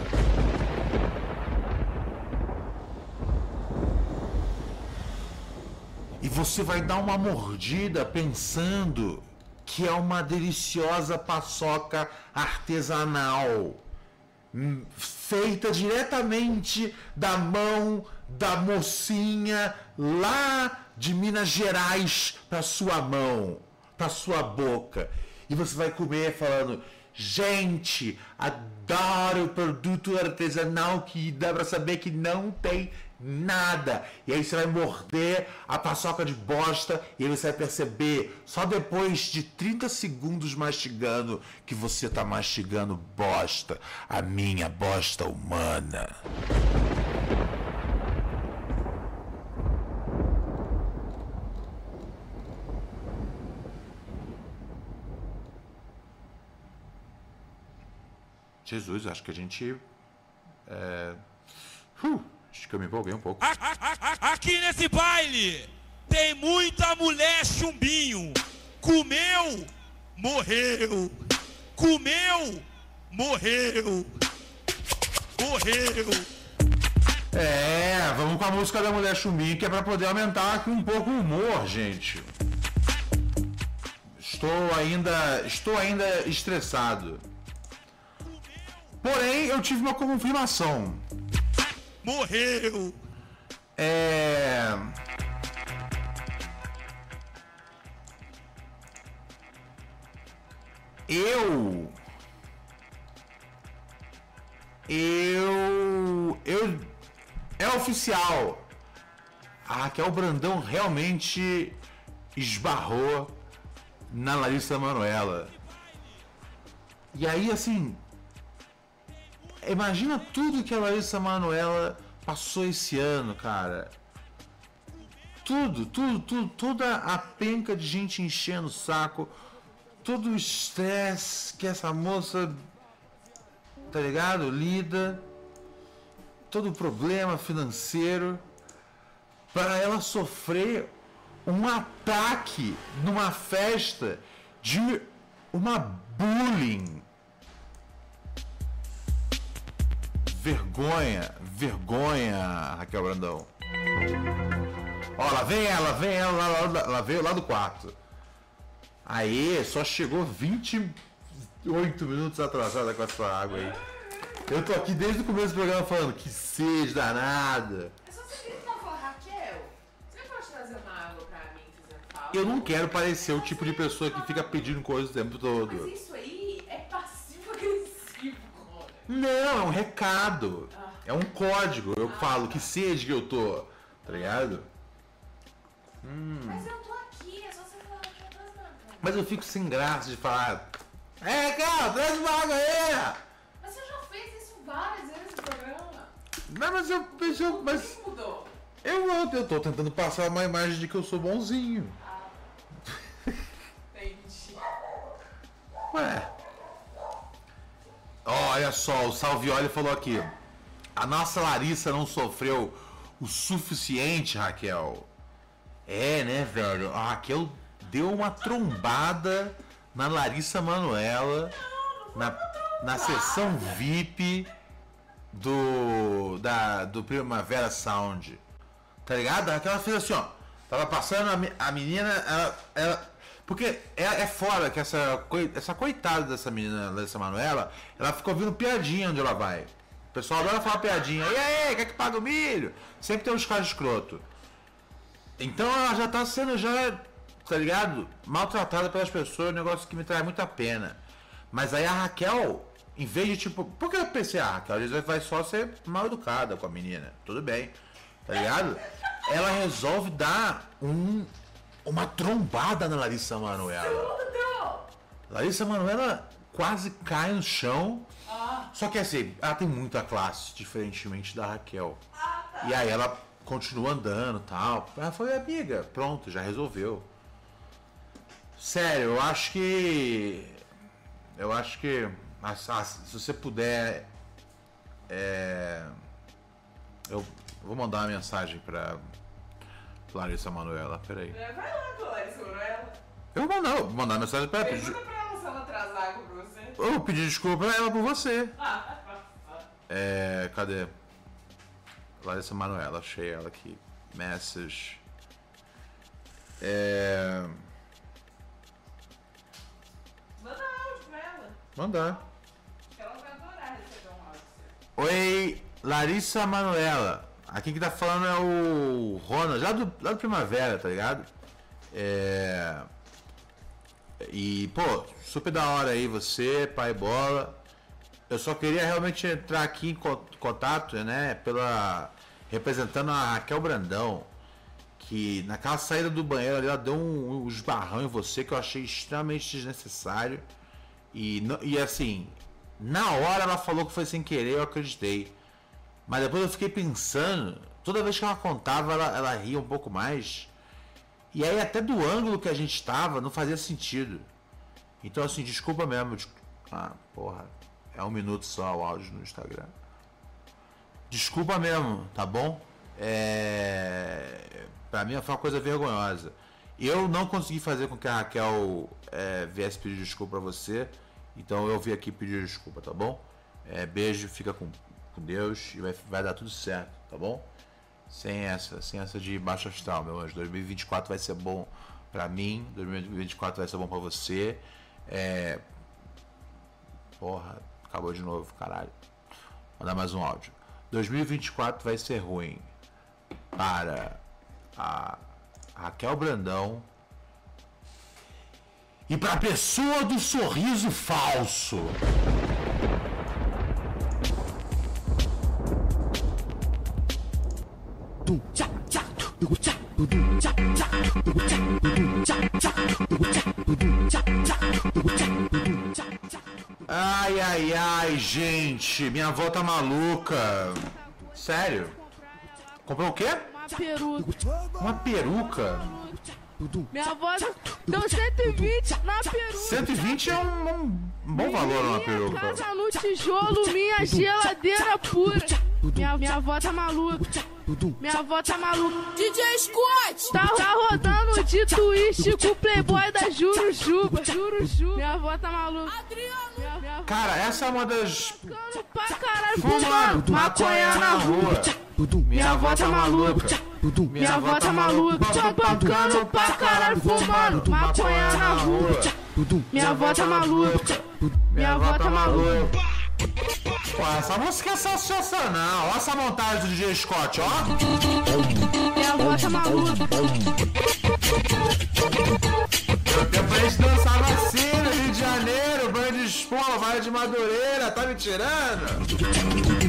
E você vai dar uma mordida pensando que é uma deliciosa paçoca artesanal, feita diretamente da mão da mocinha lá de Minas Gerais para sua mão, para sua boca. E você vai comer falando: Gente, adoro produto artesanal que dá pra saber que não tem nada. E aí você vai morder a paçoca de bosta e você vai perceber, só depois de 30 segundos mastigando, que você tá mastigando bosta. A minha bosta humana. Jesus, acho que a gente. É... Uh, acho que eu me empolguei um pouco. Aqui nesse baile tem muita mulher chumbinho. Comeu, morreu. Comeu, morreu. Morreu. É, vamos com a música da mulher chumbinho que é para poder aumentar aqui um pouco o humor, gente. Estou ainda, estou ainda estressado. Porém, eu tive uma confirmação. Morreu! É. Eu. Eu. Eu. É oficial. A Raquel Brandão realmente esbarrou na Larissa Manoela. E aí, assim, Imagina tudo que a Larissa Manoela passou esse ano, cara. Tudo, tudo, tudo, toda a penca de gente enchendo o saco, todo o estresse que essa moça, tá ligado? Lida, todo o problema financeiro, para ela sofrer um ataque numa festa de uma bullying Vergonha, vergonha, Raquel Brandão. Ó, lá vem ela, vem ela, lá, lá, lá veio lá do quarto. Aí, só chegou 28 minutos atrasada com essa água aí. Eu tô aqui desde o começo do programa falando que sede danada. É só você gritar falar, Raquel, você pode trazer uma água pra mim, falta? Eu não quero parecer o tipo de pessoa que fica pedindo coisas o tempo todo. Mas isso aí é passivo-agressivo, cara. Não, é um recado. É um código. Eu falo que sede que eu tô. Tá ligado? Mas eu tô aqui, é só você falar que eu tô. Mas eu fico sem graça de falar. É, cara, traz uma água aí! Mas você já fez isso várias vezes no programa. Não, mas eu, mas eu, mas mudou? eu, eu, eu tô tentando passar uma imagem de que eu sou bonzinho. Entendi. Ué. Olha só, o Salvioli falou aqui. A nossa Larissa não sofreu o suficiente, Raquel. É, né, velho? A Raquel deu uma trombada na Larissa Manuela na, na sessão VIP do da do Primavera Sound. Tá ligado? A Raquel fez assim, ó. Tava passando a, a menina, ela, ela porque é, é fora que essa, essa coitada dessa menina, Larissa Manuela, ela ficou ouvindo piadinha onde ela vai. pessoal adora falar piadinha. E aí, quer que paga o milho? Sempre tem uns caras escroto. Então ela já tá sendo já, tá ligado? Maltratada pelas pessoas, um negócio que me traz muita pena. Mas aí a Raquel, em vez de tipo. Por que eu pensei, ah, Raquel, às vezes vai só ser mal educada com a menina. Tudo bem. Tá ligado? Ela resolve dar um, uma trombada na Larissa Manoela. Larissa Manoela quase cai no chão. Só que assim, ela tem muita classe, diferentemente da Raquel. E aí ela continua andando tal. Ela foi amiga, pronto, já resolveu. Sério, eu acho que. Eu acho que. ah, Se você puder. é, eu vou mandar uma mensagem pra Larissa Manoela. Peraí. É, Vai lá, Clarice Manoela. Eu vou mandar, vou mandar mensagem pra ela. Pergunta pra ela se ela traz água pra você. Eu vou pedir desculpa pra ela por você. Ah, É. Cadê? Larissa Manoela, achei ela aqui. Message. É. Manda áudio pra ela. Mandar. Acho que ela vai adorar receber um áudio. Oi, Larissa Manoela. Aqui que tá falando é o Ronald, lá do, lá do Primavera, tá ligado? É. E, pô, super da hora aí você, pai bola. Eu só queria realmente entrar aqui em co- contato, né, pela. representando a Raquel Brandão. Que naquela saída do banheiro ali, ela deu um, um esbarrão em você que eu achei extremamente desnecessário. E, e assim, na hora ela falou que foi sem querer, eu acreditei. Mas depois eu fiquei pensando, toda vez que ela contava, ela, ela ria um pouco mais. E aí até do ângulo que a gente estava, não fazia sentido. Então assim, desculpa mesmo. Ah, porra. É um minuto só o áudio no Instagram. Desculpa mesmo, tá bom? É... Pra mim foi uma coisa vergonhosa. Eu não consegui fazer com que a Raquel é, viesse pedir desculpa pra você. Então eu vim aqui pedir desculpa, tá bom? É, beijo, fica com, com Deus e vai, vai dar tudo certo, tá bom? Sem essa, sem essa de baixo astral, meu anjo. 2024 vai ser bom pra mim, 2024 vai ser bom pra você. É... Porra, acabou de novo, caralho. Vou dar mais um áudio. 2024 vai ser ruim para a Raquel Brandão e para a pessoa do sorriso falso. Ai, ai, ai, gente, minha avó tá maluca. Sério? Comprou o quê? Uma peruca. Uma peruca. Minha avó deu 120 na peruca. 120 é um, um bom valor numa Minha peruca. casa no tijolo, minha geladeira pura. Minha, minha avó tá maluca. Minha avó tá maluca. DJ Scott! Tá, tá rodando de twist com o playboy da Jurujuba. Jurujuba. Minha avó tá maluca. Minha, minha avó Cara, essa é uma das. pra caralho Fumando maconha na rua. Minha avó tá maluca. Minha avó tá maluca. Pancando pra caralho fumando maconha na rua. Minha avó tá maluca. Minha avó tá maluca. Pô, essa música é sensacional. Olha essa montagem do DJ Scott, ó. Minha avó tá maluca. Meu tempo a gente dançava assim no Rio de Janeiro, banho de espuma, Vale de Madureira, tá me tirando?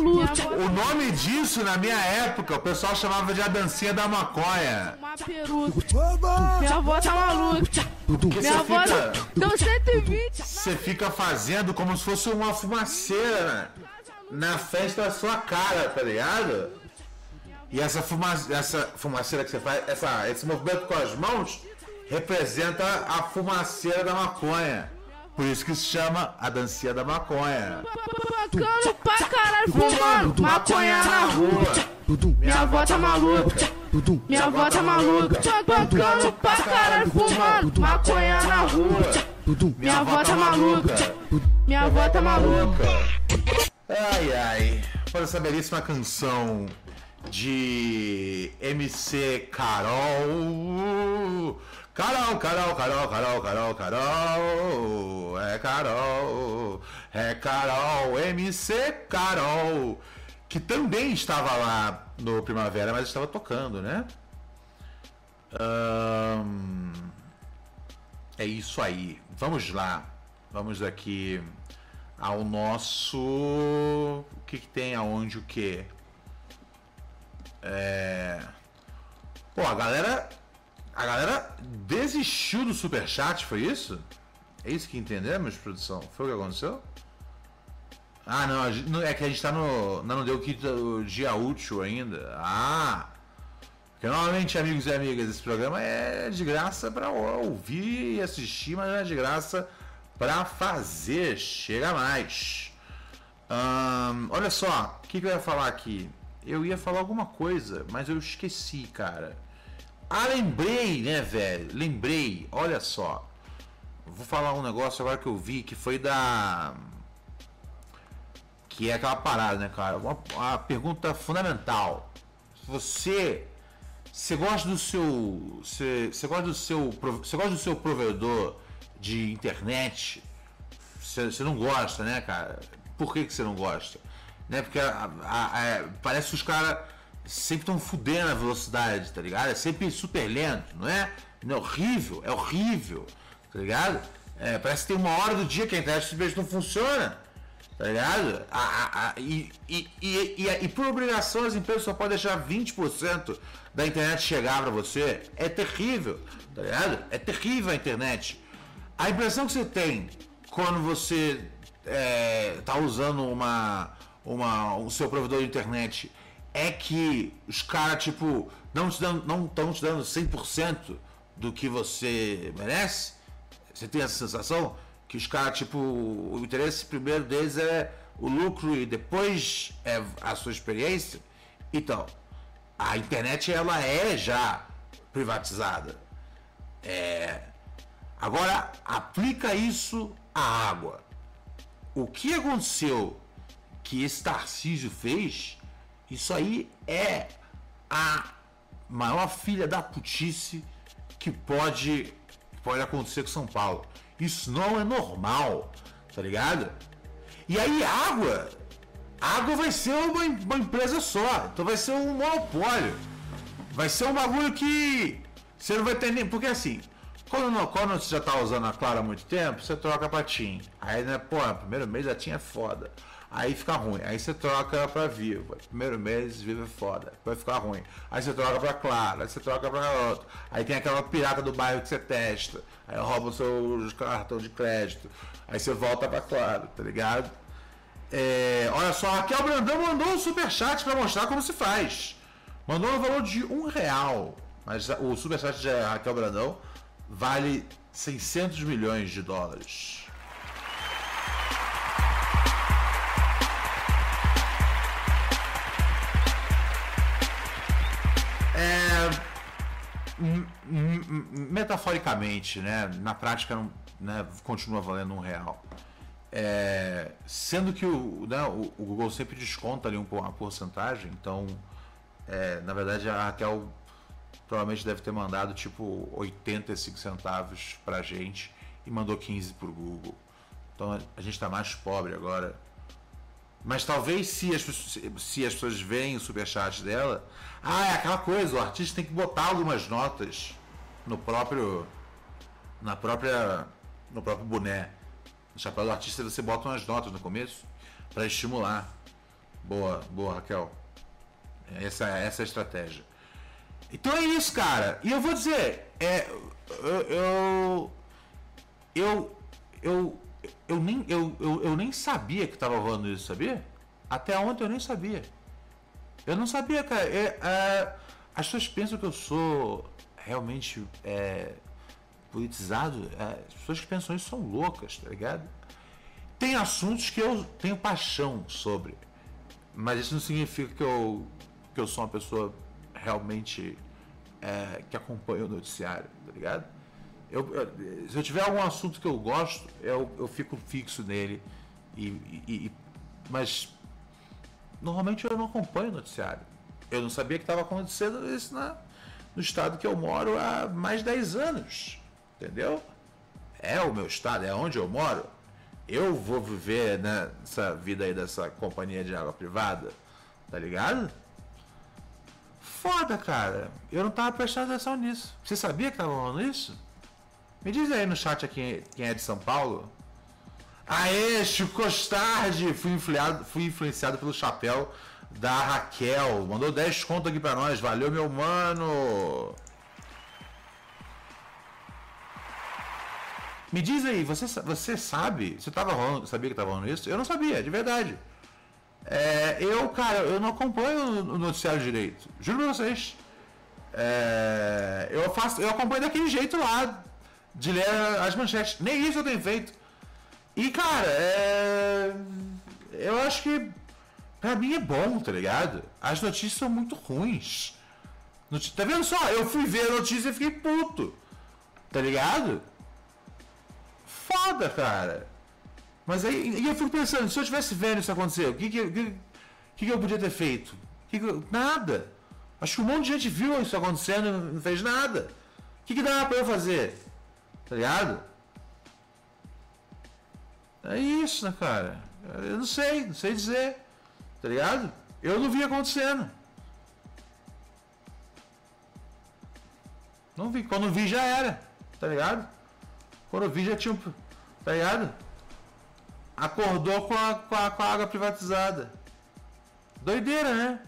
Tá. O nome disso, na minha época, o pessoal chamava de a dancinha da maconha. Uma peruca. Minha avó tá maluca. Porque Minha você avó fica, deu 120. você fica fazendo como se fosse uma fumaceira na festa da sua cara, tá ligado? E essa, fuma, essa fumaceira que você faz, essa, esse movimento com as mãos, representa a fumaceira da maconha. Por isso que se chama a dancinha da maconha. Pancando pra caralho fumando maconha na rua. Minha avó tá maluca. Minha avó tá maluca. Pancando pra caralho fumando maconha na rua. Minha avó tá maluca. Minha avó tá maluca. Ai ai, para essa belíssima canção de MC Carol. Carol, Carol, Carol, Carol, Carol, Carol. É Carol. É Carol, MC Carol. Que também estava lá no Primavera, mas estava tocando, né? É isso aí. Vamos lá. Vamos aqui ao nosso. O que, que tem aonde o que? É. Pô, a galera. A galera desistiu do superchat, foi isso? É isso que entendemos, produção? Foi o que aconteceu? Ah, não, é que a gente tá no. Não, deu o dia útil ainda. Ah! Porque normalmente, amigos e amigas, esse programa é de graça para ouvir e assistir, mas não é de graça para fazer. Chega mais. Ahn, olha só, o que, que eu ia falar aqui? Eu ia falar alguma coisa, mas eu esqueci, cara. Ah, lembrei, né, velho? Lembrei, olha só. Vou falar um negócio agora que eu vi que foi da. Que é aquela parada, né, cara? Uma, uma pergunta fundamental. Você. Você gosta do seu. Você, gosta do seu. Você gosta do seu provedor de internet? Você, não gosta, né, cara? Por que, que você não gosta? Né? Porque a- a- a- parece que os caras sempre estão fudendo a velocidade, tá ligado? É sempre super lento, não é? Não é horrível, é horrível, tá ligado? É, parece que tem uma hora do dia que a internet simplesmente não funciona. Tá ligado? A- a- a- e, e, e, e, por obrigação as empresas só podem deixar 20% da internet chegar pra você. É terrível, tá ligado? É terrível a internet. A impressão que você tem quando você é, tá usando uma, uma, o seu provedor de internet é que os caras, tipo, não te dando, não estão te dando 100% do que você merece? Você tem essa sensação? Que os caras, tipo, o interesse primeiro deles é o lucro e depois é a sua experiência? Então, a internet ela é já privatizada. É... Agora, aplica isso à água. O que aconteceu que esse Tarcísio fez, isso aí é a maior filha da putice que pode, pode acontecer com São Paulo. Isso não é normal, tá ligado? E aí água, água vai ser uma, uma empresa só, então vai ser um monopólio. Vai ser um bagulho que você não vai ter nem. Porque assim, quando, não- quando você já tá usando a Clara há muito tempo, você troca pra TIM. Aí, né, pô, primeiro mês a TIM é foda. Aí fica ruim. Aí você troca pra Vivo. Primeiro mês Vivo é foda. Vai ficar ruim. Aí você troca pra Clara. Aí você troca pra outro. Aí tem aquela pirata do bairro que você testa. Aí rouba o seu cartão de crédito. Aí você volta pra Clara, tá ligado? É, olha só, Raquel Brandão mandou um superchat pra mostrar como se faz. Mandou no valor de um real. Mas o superchat de Raquel Brandão vale 600 milhões de dólares. Metaforicamente, né? Na prática, né, continua valendo um real. É, sendo que o, né, o, o Google sempre desconta ali um, uma porcentagem, então, é, na verdade, a Raquel provavelmente deve ter mandado tipo 85 centavos pra gente e mandou 15 pro Google. Então a gente tá mais pobre agora. Mas talvez se as, se as pessoas veem o superchat dela, ah, é aquela coisa, o artista tem que botar algumas notas no próprio na própria no próprio boné. No chapéu do artista você bota umas notas no começo para estimular. Boa, boa, Raquel. Essa, essa é a estratégia. Então é isso, cara. E eu vou dizer, é, eu, eu, eu, eu, eu nem, eu, eu, eu nem sabia que tava rolando isso, sabia? Até ontem eu nem sabia. Eu não sabia, cara. É, é, as pessoas pensam que eu sou realmente é, politizado. É, as pessoas que pensam isso são loucas, tá ligado? Tem assuntos que eu tenho paixão sobre. Mas isso não significa que eu, que eu sou uma pessoa realmente é, que acompanha o noticiário, tá ligado? Eu, eu- se eu tiver algum assunto que eu gosto, eu, eu fico fixo nele. E, e- e- mas normalmente eu não acompanho o noticiário. Eu não sabia que estava acontecendo isso na, no estado que eu moro há mais de 10 anos. Entendeu? É o meu estado, é onde eu moro. Eu vou viver nessa vida aí dessa companhia de água privada. Tá ligado? Foda, cara. Eu não tava prestando atenção nisso. Você sabia que tava rolando isso? Me diz aí no chat aqui quem é de São Paulo. Aê, Chico Costardi! Fui influenciado, fui influenciado pelo chapéu da Raquel. Mandou 10 conto aqui pra nós. Valeu, meu mano! Me diz aí, você, você sabe? Você tava rolando, sabia que tava rolando isso? Eu não sabia, de verdade. É, eu, cara, eu não acompanho o noticiário direito. Juro pra vocês. É, eu faço, eu acompanho daquele jeito lá, de ler as manchetes. Nem isso eu tenho feito. E, cara, é, eu acho que pra mim é bom, tá ligado? As notícias são muito ruins. Tá vendo só? Eu fui ver a notícia e fiquei puto. Tá ligado? Foda, cara. Mas aí eu fico pensando, se eu tivesse vendo isso acontecer, o que, que, que, que eu podia ter feito? Que que, nada. Acho que um monte de gente viu isso acontecendo e não fez nada. O que, que dá pra eu fazer? Tá ligado? É isso, né, cara? Eu não sei, não sei dizer. Tá ligado? Eu não vi acontecendo. Não vi. Quando vi já era. Tá ligado? Quando vi já tinha. Tá ligado? Acordou com a, com a, com a água privatizada. Doideira, né?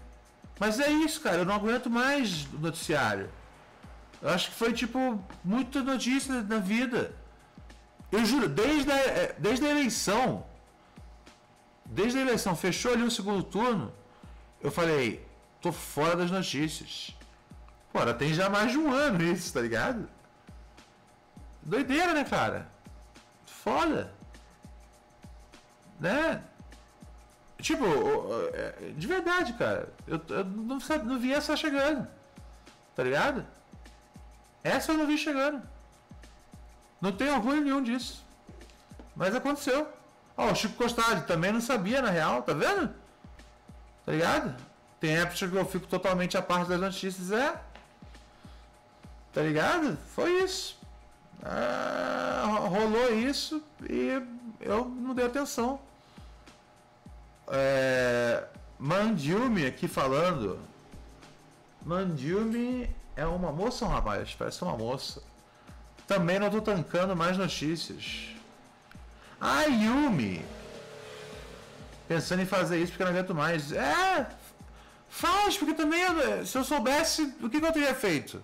Mas é isso, cara. Eu não aguento mais o noticiário. Eu acho que foi, tipo, muita notícia na vida. Eu juro, desde a, é, desde a eleição. Desde a eleição, fechou ali o segundo turno. Eu falei, tô fora das notícias. Pô, tem já mais de um ano isso, tá ligado? Doideira, né, cara? Foda. Né? Tipo, é, de verdade, cara. Eu, eu não, não vi essa chegando. Tá ligado? Essa eu não vi chegando. Não tenho orgulho nenhum disso. Mas aconteceu. Ó, o Chico Costade também não sabia, na real, tá vendo? Tá ligado? Tem épocas que eu fico totalmente a parte das notícias, é. Tá ligado? Foi isso. Ah, rolou isso e eu não dei atenção. É, Mandiume aqui falando. Mandiume é uma moça ou um rapaz? Parece uma moça. Também não tô tancando mais notícias. Ah, Yumi! Pensando em fazer isso porque não aguento mais. É! Faz, porque também se eu soubesse o que, que eu teria feito.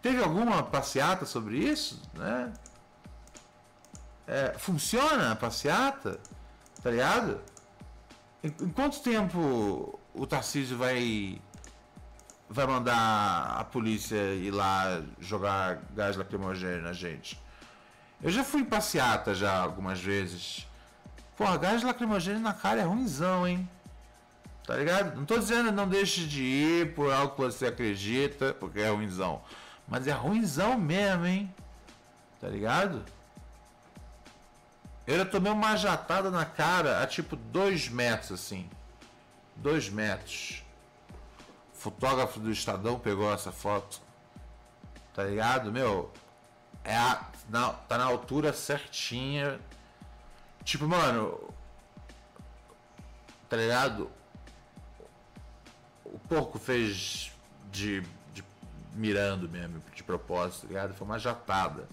Teve alguma passeata sobre isso? Né? É, funciona a passeata? Tá ligado? Em, em quanto tempo o Tarcísio vai vai mandar a polícia ir lá jogar gás lacrimogêneo na gente? Eu já fui passeata já algumas vezes. Porra, gás lacrimogêneo na cara é ruimzão, hein? Tá ligado? Não tô dizendo não deixe de ir por algo que você acredita, porque é ruimzão. Mas é ruimzão mesmo, hein? Tá ligado? Eu tomei uma jatada na cara a tipo 2 metros assim. 2 metros. Fotógrafo do Estadão pegou essa foto. Tá ligado? Meu. É a, na, tá na altura certinha. Tipo, mano. Tá ligado? O porco fez de, de mirando mesmo, de propósito, tá ligado? Foi uma jatada.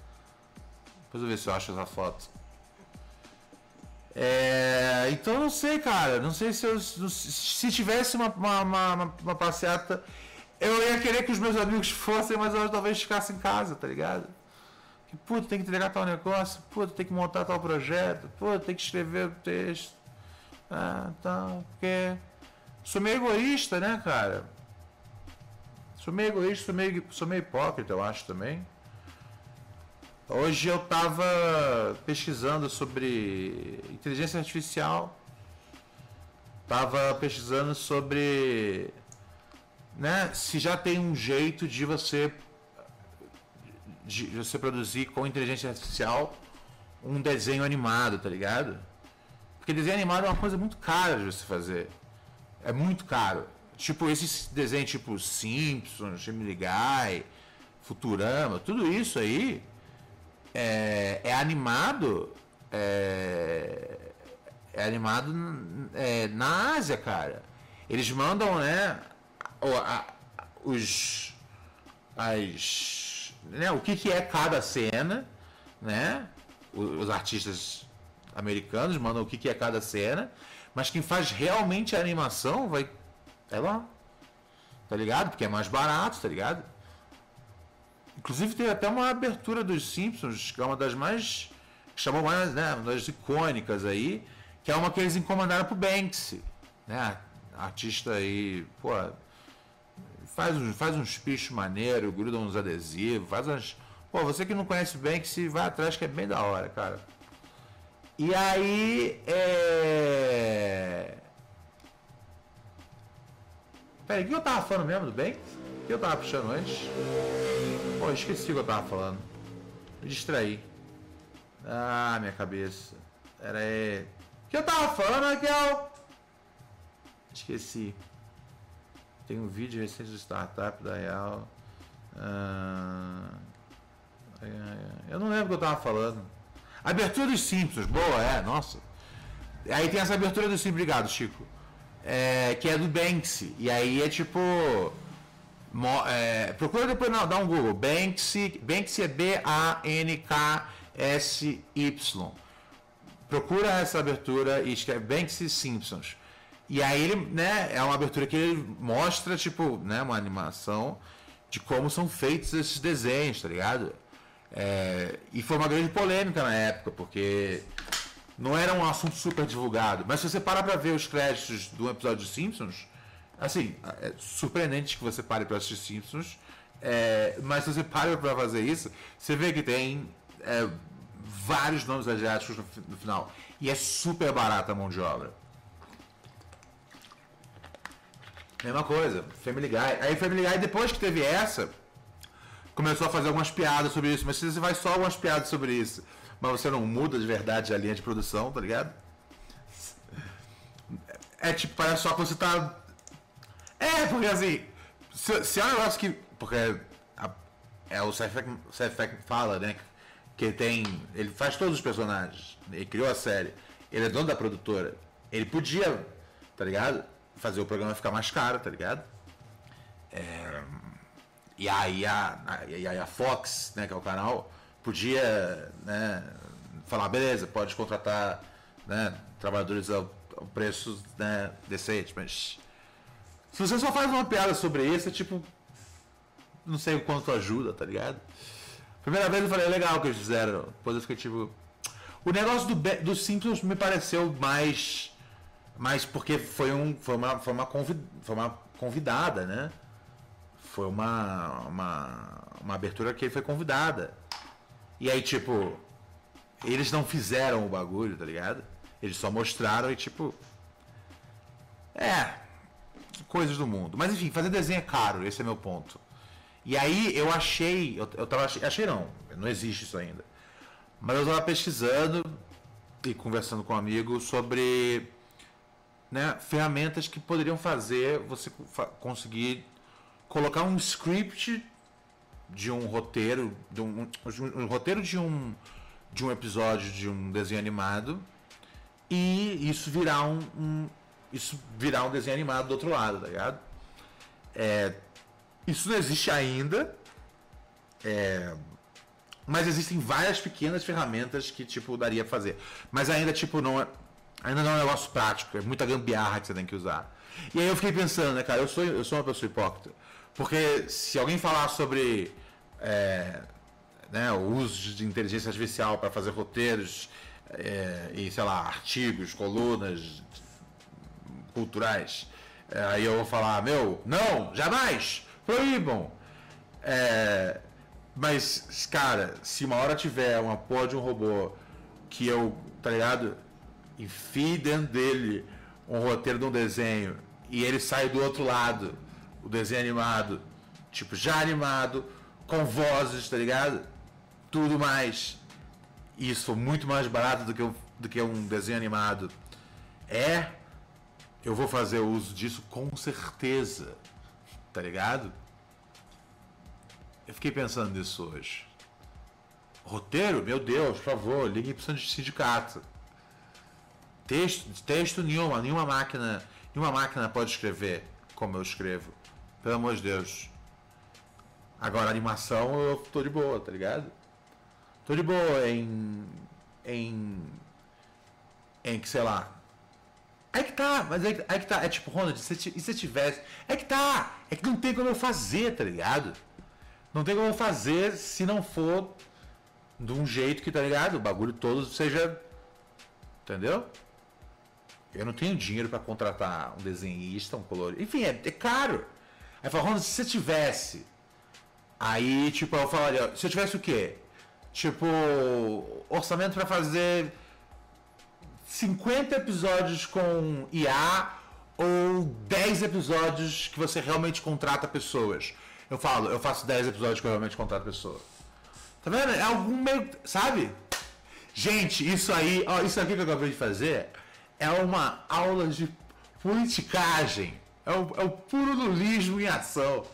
Depois eu ver se eu acho essa foto. É, então não sei, cara. Não sei se eu. Se tivesse uma, uma, uma, uma, passeata, eu ia querer que os meus amigos fossem, mas eu talvez ficasse em casa, tá ligado? Que puta, tem que entregar tal negócio, puta, tem que montar tal projeto, puta, tem que escrever o texto. Ah, tá. Porque. Sou meio egoísta, né, cara? Sou meio egoísta, sou meio, sou meio hipócrita, eu acho também. Hoje eu estava pesquisando sobre inteligência artificial, estava pesquisando sobre né, se já tem um jeito de você de você produzir com inteligência artificial um desenho animado, tá ligado? Porque desenho animado é uma coisa muito cara de você fazer. É muito caro. tipo, esses desenhos tipo Simpsons, Family Guy, Futurama, tudo isso aí é, é animado. É, é animado é, na Ásia, cara. Eles mandam, né? os. As. Né, o que, que é cada cena, né? Os artistas americanos mandam o que, que é cada cena, mas quem faz realmente a animação vai. É lá. Tá ligado? Porque é mais barato, tá ligado? Inclusive teve até uma abertura dos Simpsons, que é uma das mais. chamou mais, né? Uma das icônicas aí, que é uma que eles encomendaram pro Banksy. Né? Artista aí, pô. Faz uns, faz uns pichos maneiros, gruda uns adesivos, faz umas. Pô, você que não conhece Banksy, vai atrás que é bem da hora, cara. E aí. É. Peraí, o que eu tava falando mesmo do Banksy? O que eu tava puxando antes? Pô, esqueci o que eu tava falando. Me distraí. Ah, minha cabeça. Era aí. O que eu tava falando, Raquel? Esqueci. Tem um vídeo recente do startup da Real. Ah, eu não lembro o que eu tava falando. Abertura dos Simpsons, boa, é, nossa. Aí tem essa abertura dos Simpsons, obrigado, Chico. É, que é do Banksy. E aí é tipo. Mo- é, procura depois, não, dá um Google. Banksy, Banksy é B-A-N-K-S-Y. Procura essa abertura e escreve Banksy Simpsons. E aí ele, né, é uma abertura que ele mostra, tipo, né, uma animação de como são feitos esses desenhos, tá ligado? É, e foi uma grande polêmica na época, porque não era um assunto super divulgado. Mas se você parar pra ver os créditos do episódio de Simpsons, assim, é surpreendente que você pare pra assistir Simpsons, é, mas se você para pra fazer isso, você vê que tem é, vários nomes asiáticos no, no final. E é super barata a mão de obra. Mesma coisa, Family Guy. Aí Family Guy, depois que teve essa, começou a fazer algumas piadas sobre isso, mas se você faz só algumas piadas sobre isso, mas você não muda de verdade a linha de produção, tá ligado? É tipo, parece só que você tá. É, porque assim, se, se é um negócio que. Porque a- é o Seth fala, né? Que tem. Ele faz todos os personagens. Ele criou a série. Ele é dono da produtora. Ele podia, tá ligado? Fazer o programa ficar mais caro, tá ligado? E aí a, a- a Fox, né, que é o canal, podia né, falar, beleza, pode contratar né, trabalhadores ao, ao preço né, decente, mas se você só faz uma piada sobre isso, é tipo, não sei o quanto ajuda, tá ligado? Primeira vez eu falei, é legal o que eles fizeram, depois eu fiquei tipo... O negócio do, Be- do Simpsons me pareceu mais... Mais porque foi, um, foi, uma, foi, uma convid, foi uma convidada, né? foi uma, uma, uma abertura que ele foi convidada. E aí, tipo, eles não fizeram o bagulho, tá ligado? Eles só mostraram e, tipo. É. Coisas do mundo. Mas enfim, fazer desenho é caro, esse é meu ponto. E aí eu achei. Eu, eu tava. Achei não, não existe isso ainda. Mas eu tava pesquisando e conversando com um amigo sobre né, ferramentas que poderiam fazer você conseguir colocar um script de um roteiro, de um, um- um roteiro de um de um episódio de um desenho animado e isso virar um, um- isso virar um desenho animado do outro lado, tá ligado? É, isso não existe ainda, é, mas existem várias pequenas ferramentas que tipo daria pra fazer, mas ainda tipo não é, ainda não é um negócio prático, é muita gambiarra que você tem que usar. E aí eu fiquei pensando, né, cara, eu sou eu sou uma pessoa hipócrita, porque se alguém falar sobre é, né, o uso de inteligência artificial para fazer roteiros é, e, sei lá, artigos, colunas culturais, é, aí eu vou falar, meu, não, jamais, proíbam. É, mas, cara, se uma hora tiver uma porra de um robô que eu, tá ligado, enfie dentro dele um roteiro de um desenho e ele sai do outro lado, o desenho animado, tipo, já animado, com vozes, tá ligado? Tudo mais. Isso muito mais barato do que, um- do que um desenho animado. É. eu vou fazer uso disso com certeza. Tá ligado? Eu fiquei pensando nisso hoje. Roteiro? Meu Deus, por favor, ligue para o sindicato. Texto, texto nenhuma, nenhuma máquina, nenhuma máquina pode escrever como eu escrevo. Pelo amor de Deus. Agora animação eu tô de boa, tá ligado? Tô de boa em. em. em que sei lá. É que tá, mas é que, é que tá. É tipo, Ronald, se, e se tivesse. É que tá! É que não tem como eu fazer, tá ligado? Não tem como eu fazer se não for de um jeito que, tá ligado? O bagulho todo seja. Entendeu? Eu não tenho dinheiro para contratar um desenhista, um colorista. Enfim, é, é caro. Aí fala, Ronald, se você tivesse. Aí, tipo, eu falaria, se eu tivesse o quê? Tipo, orçamento para fazer 50 episódios com IA ou 10 episódios que você realmente contrata pessoas. Eu falo, eu faço 10 episódios que eu realmente contrato pessoas. Tá vendo? É algum meio. Sabe? Gente, isso aí, ó, isso aqui que eu acabei de fazer é uma aula de politicagem. É o, é o puro lulismo em ação.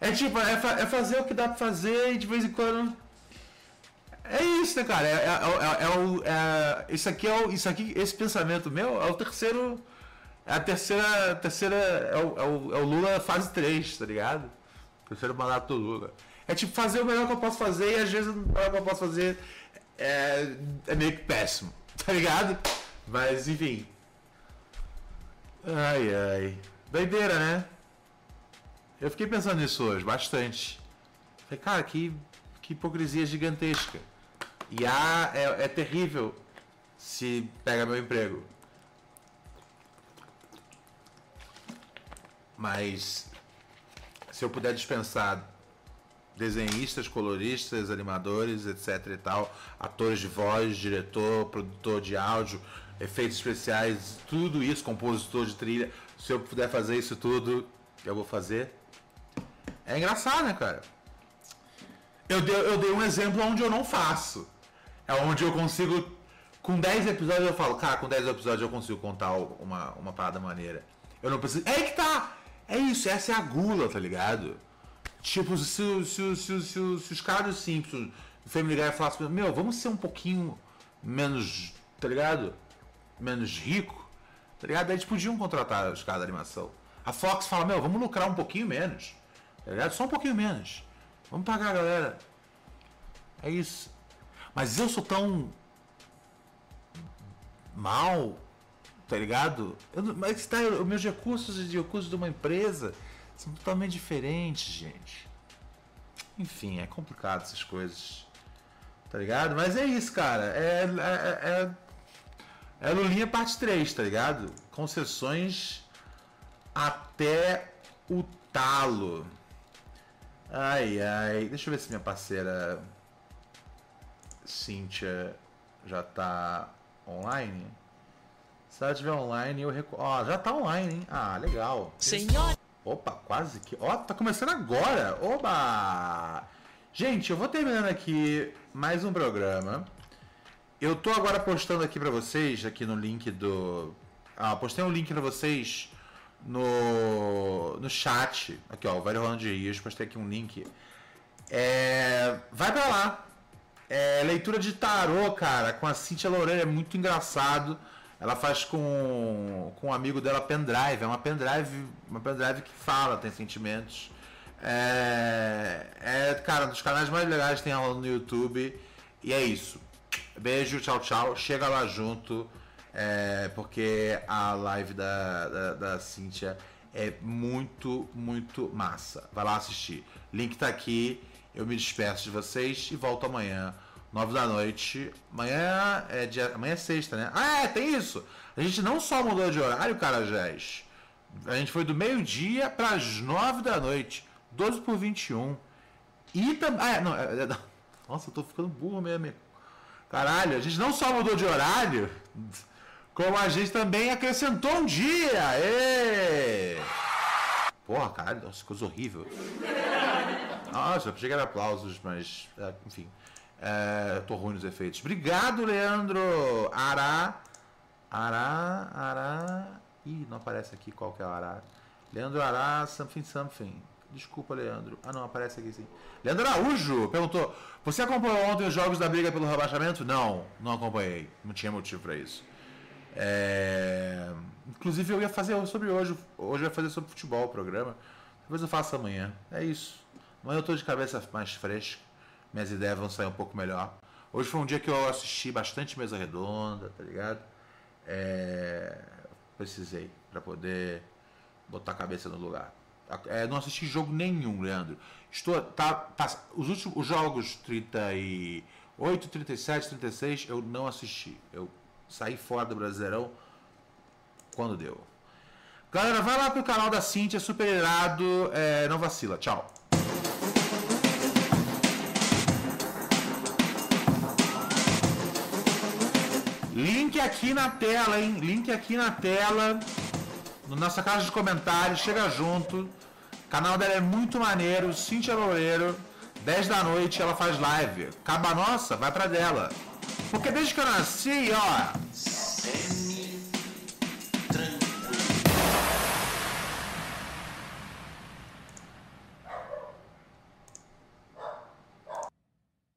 É tipo, é, fa é, fazer o que dá pra fazer e de vez em quando. É isso, né, cara? É, é, é, é o. É, isso aqui é o. Isso aqui, esse pensamento meu é o terceiro. É a terceira. terceira é, o, é, o, é o Lula fase 3, tá ligado? Terceiro mandato do Lula. É tipo fazer o melhor que eu posso fazer e às vezes o melhor que eu posso fazer é, é meio que péssimo, tá ligado? Mas enfim. Ai ai. Doideira, né? Eu fiquei pensando nisso hoje, bastante. Falei, cara, que, que hipocrisia gigantesca. E a é, é terrível se pega meu emprego. Mas se eu puder dispensar desenhistas, coloristas, animadores, etc e tal, atores de voz, diretor, produtor de áudio, efeitos especiais, tudo isso, compositor de trilha, se eu puder fazer isso tudo, eu vou fazer. É engraçado, né, cara? Eu dei, eu dei um exemplo onde eu não faço. É onde eu consigo. Com 10 episódios eu falo, cara, com 10 episódios eu consigo contar uma, uma parada maneira. Eu não preciso. É que tá! É isso, essa é a gula, tá ligado? Tipo, se, se, se, se, os caras Simpsons, o Family Guy falassem, meu, vamos ser um pouquinho menos, tá ligado? Menos rico, tá ligado? Aí eles podiam contratar os caras da animação. A Fox fala, meu, vamos lucrar um pouquinho menos. Tá ligado? Só um pouquinho menos. Vamos pagar a galera. É isso. Mas eu sou tão mal, tá ligado? Eu, mas tá, os meus recursos e recursos de uma empresa são totalmente diferentes, gente. Enfim, é complicado essas coisas. Tá ligado? Mas é isso, cara. É, é, é, é Lulinha parte 3, tá ligado? Concessões até o talo. Ai, ai. Deixa eu ver se minha parceira Cíntia já tá online. Se ela estiver online, eu recordo. Ó, já tá online, hein? Ah, legal. Senhor! Opa, quase que. Ó, tá começando agora! Oba! Gente, eu vou terminando aqui mais um programa. Eu tô agora postando aqui para vocês, aqui no link do. Ah, postei um link para vocês no, no chat. Aqui, ó, o Velho Rolando de Rios, postei aqui um link. É, vai pra lá. É, leitura de tarô, cara, com a Cintia Loureiro, é muito engraçado. Ela faz com, com um amigo dela pendrive, é uma pendrive, uma pendrive que fala, tem sentimentos. É, é, cara, um dos canais mais legais tem ela no YouTube. E é isso. Beijo, tchau, tchau. Chega lá junto. É, porque a live da, da, da é muito, muito massa. Vai lá assistir. Link tá aqui. Eu me despeço de vocês e volto amanhã, nove da noite. Amanhã é dia, amanhã é sexta, né? Ah, é, tem isso. A gente não só mudou de horário, cara, Jés. A gente foi do meio-dia para as nove da noite. 12 por 21. E também. Ah, é, não, é, é, Nossa, eu tô ficando burro mesmo. Caralho, a gente não só mudou de horário. Como a gente também acrescentou um dia! Ê! Porra, caralho, nossa, coisa horrível. Achei que era aplausos, mas. É, enfim. É, tô ruim nos efeitos. Obrigado, Leandro! Ará. Ará. Ará. Ih, não aparece aqui qual que é o Ará. Leandro Ará, something something. Desculpa, Leandro. Ah, não, aparece aqui sim. Leandro Araújo perguntou: Você acompanhou ontem os jogos da briga pelo rebaixamento? Não, não acompanhei. Não tinha motivo para isso. É... Inclusive, eu ia fazer sobre hoje. Hoje eu ia fazer sobre futebol o programa. Depois eu faço amanhã. É isso. Amanhã eu tô de cabeça mais fresca. Minhas ideias vão sair um pouco melhor. Hoje foi um dia que eu assisti bastante mesa redonda, tá ligado? É... Precisei para poder botar a cabeça no lugar. É, não assisti jogo nenhum, Leandro. Estou, tá, tá, os últimos os jogos 38, 37, 36 eu não assisti. Eu saí fora do Brasileirão quando deu. Galera, vai lá pro canal da Cintia, super irado. É, não vacila. Tchau. Link aqui na tela, hein? Link aqui na tela. Na nossa caixa de comentários. Chega junto. O canal dela é muito maneiro. Cintia Loureiro. 10 da noite ela faz live. Acaba nossa, vai pra dela. Porque desde que eu nasci, ó.